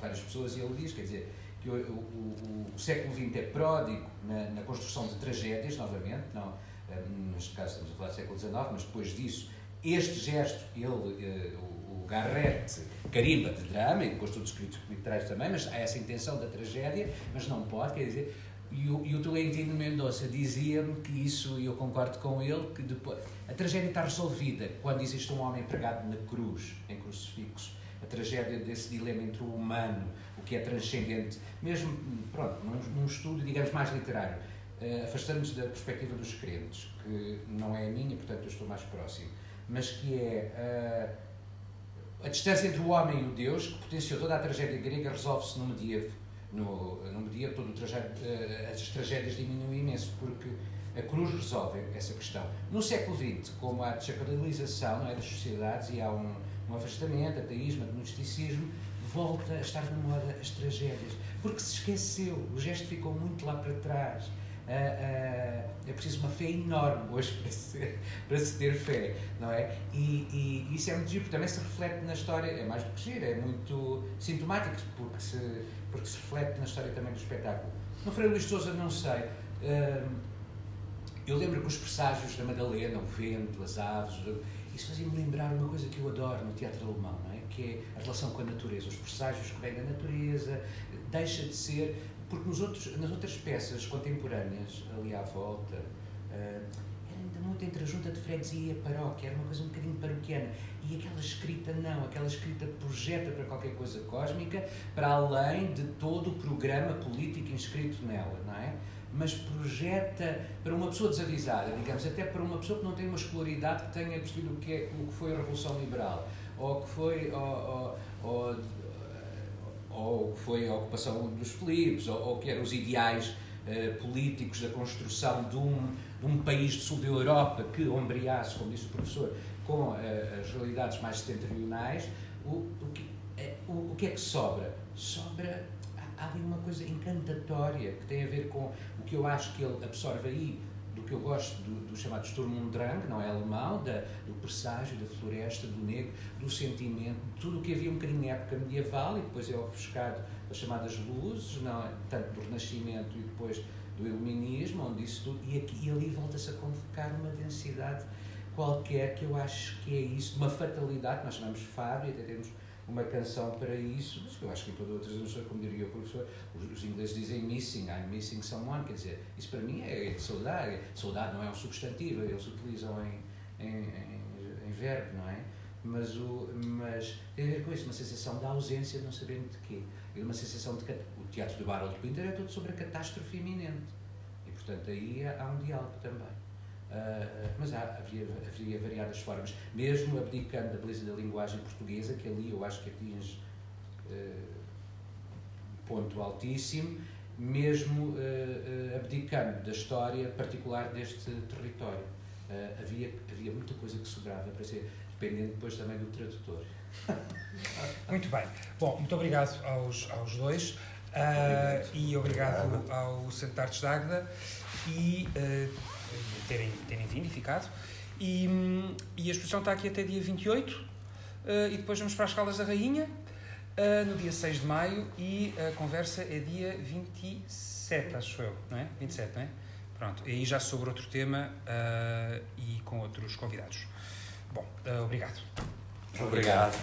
várias pessoas e ele diz, quer dizer, que o, o, o, século XX é pródigo na, na, construção de tragédias, novamente, não, eh, neste caso estamos a falar do século XIX, mas depois disso, este gesto, ele, eh, o, o Garrett carimba de drama, e depois os críticos literários também, mas há essa intenção da tragédia, mas não pode, quer dizer, e o, e o Tolentino Mendonça dizia-me que isso, e eu concordo com ele, que depois a tragédia está resolvida quando existe um homem pregado na cruz, em crucifixo. A tragédia desse dilema entre o humano, o que é transcendente, mesmo, pronto, num, num estudo, digamos, mais literário, uh, afastando-nos da perspectiva dos crentes, que não é a minha, portanto eu estou mais próximo, mas que é uh, a distância entre o homem e o Deus, que potenciou toda a tragédia grega, resolve-se no medievo no, no medievo, todo o trajeto, uh, as tragédias diminuem imenso, porque a cruz resolve essa questão. No século XX, como há desacralização é, das sociedades e há um, um afastamento, ateísmo, agnosticismo, volta a estar na moda as tragédias. Porque se esqueceu, o gesto ficou muito lá para trás. Uh, uh, é preciso uma fé enorme hoje para se, para se ter fé, não é? E, e isso é muito giro, porque também se reflete na história, é mais do que giro, é muito sintomático, porque se, porque se reflete na história também do espetáculo. No Freire Luís Souza, não sei. Uh, eu lembro que os presságios da Madalena, o vento, as aves, isso fazia-me lembrar uma coisa que eu adoro no teatro alemão, não é? Que é a relação com a natureza, os presságios que vêm da natureza, deixa de ser. Porque nos outros, nas outras peças contemporâneas, ali à volta, uh, era ainda muito entre a junta de freguesia e a paróquia, era uma coisa um bocadinho paroquiana. E aquela escrita não, aquela escrita projeta para qualquer coisa cósmica, para além de todo o programa político inscrito nela, não é? mas projeta para uma pessoa desavisada, digamos, até para uma pessoa que não tem uma escolaridade que tenha percebido o que, é, o que foi a Revolução Liberal, ou que foi, ou, ou, ou, que foi a ocupação dos Filipes, ou, ou que eram os ideais uh, políticos da construção de um, de um país do sul da Europa que ombreasse, como disse o professor, com uh, as realidades mais setentrionais, o, o, que, é, o, o que é que sobra? Sobra há ali uma coisa encantatória que tem a ver com o que eu acho que ele absorve aí, do que eu gosto do, do chamado Sturm und Drang, não é alemão, da, do presságio, da floresta, do negro, do sentimento, tudo o que havia um bocadinho na época medieval e depois é ofuscado as chamadas luzes, não é? tanto do Renascimento e depois do Iluminismo, onde isso tudo, e, aqui, e ali volta-se a convocar uma densidade qualquer que eu acho que é isso, uma fatalidade, nós chamamos Fábio, até temos uma canção para isso, mas eu acho que em todas outras não como diria o professor, os, os, ingleses dizem missing, I'm missing someone, quer dizer, isso para mim é, é saudade, saudade não é um substantivo, eles utilizam em, em, em, em verbo, não é? Mas, o, mas tem a ver com isso, uma sensação de ausência, não sabendo de quê. E uma sensação de o teatro do Harold Pinter é todo sobre a catástrofe iminente. E, portanto, aí há um diálogo também. Uh, mas há, havia, havia variadas formas, mesmo abdicando da beleza da linguagem portuguesa, que ali eu acho que atinge uh, ponto altíssimo, mesmo uh, abdicando da história particular deste território. havia, havia muita coisa que sobrava, para ser, dependendo depois também do tradutor. Muito bem. Bom, muito obrigado aos, aos dois. Obrigado. e obrigado ao Centro Artes de Águeda. E terem, terem vindo e ficado. E, e a exposição está aqui até dia 28 uh, eh, e depois vamos para as Caldas da Rainha uh, no dia 6 de maio e a conversa é dia 27, acho eu, não é? 27, não é? Pronto, e aí já sobre outro tema uh, e com outros convidados. Bom, obrigado. Obrigado.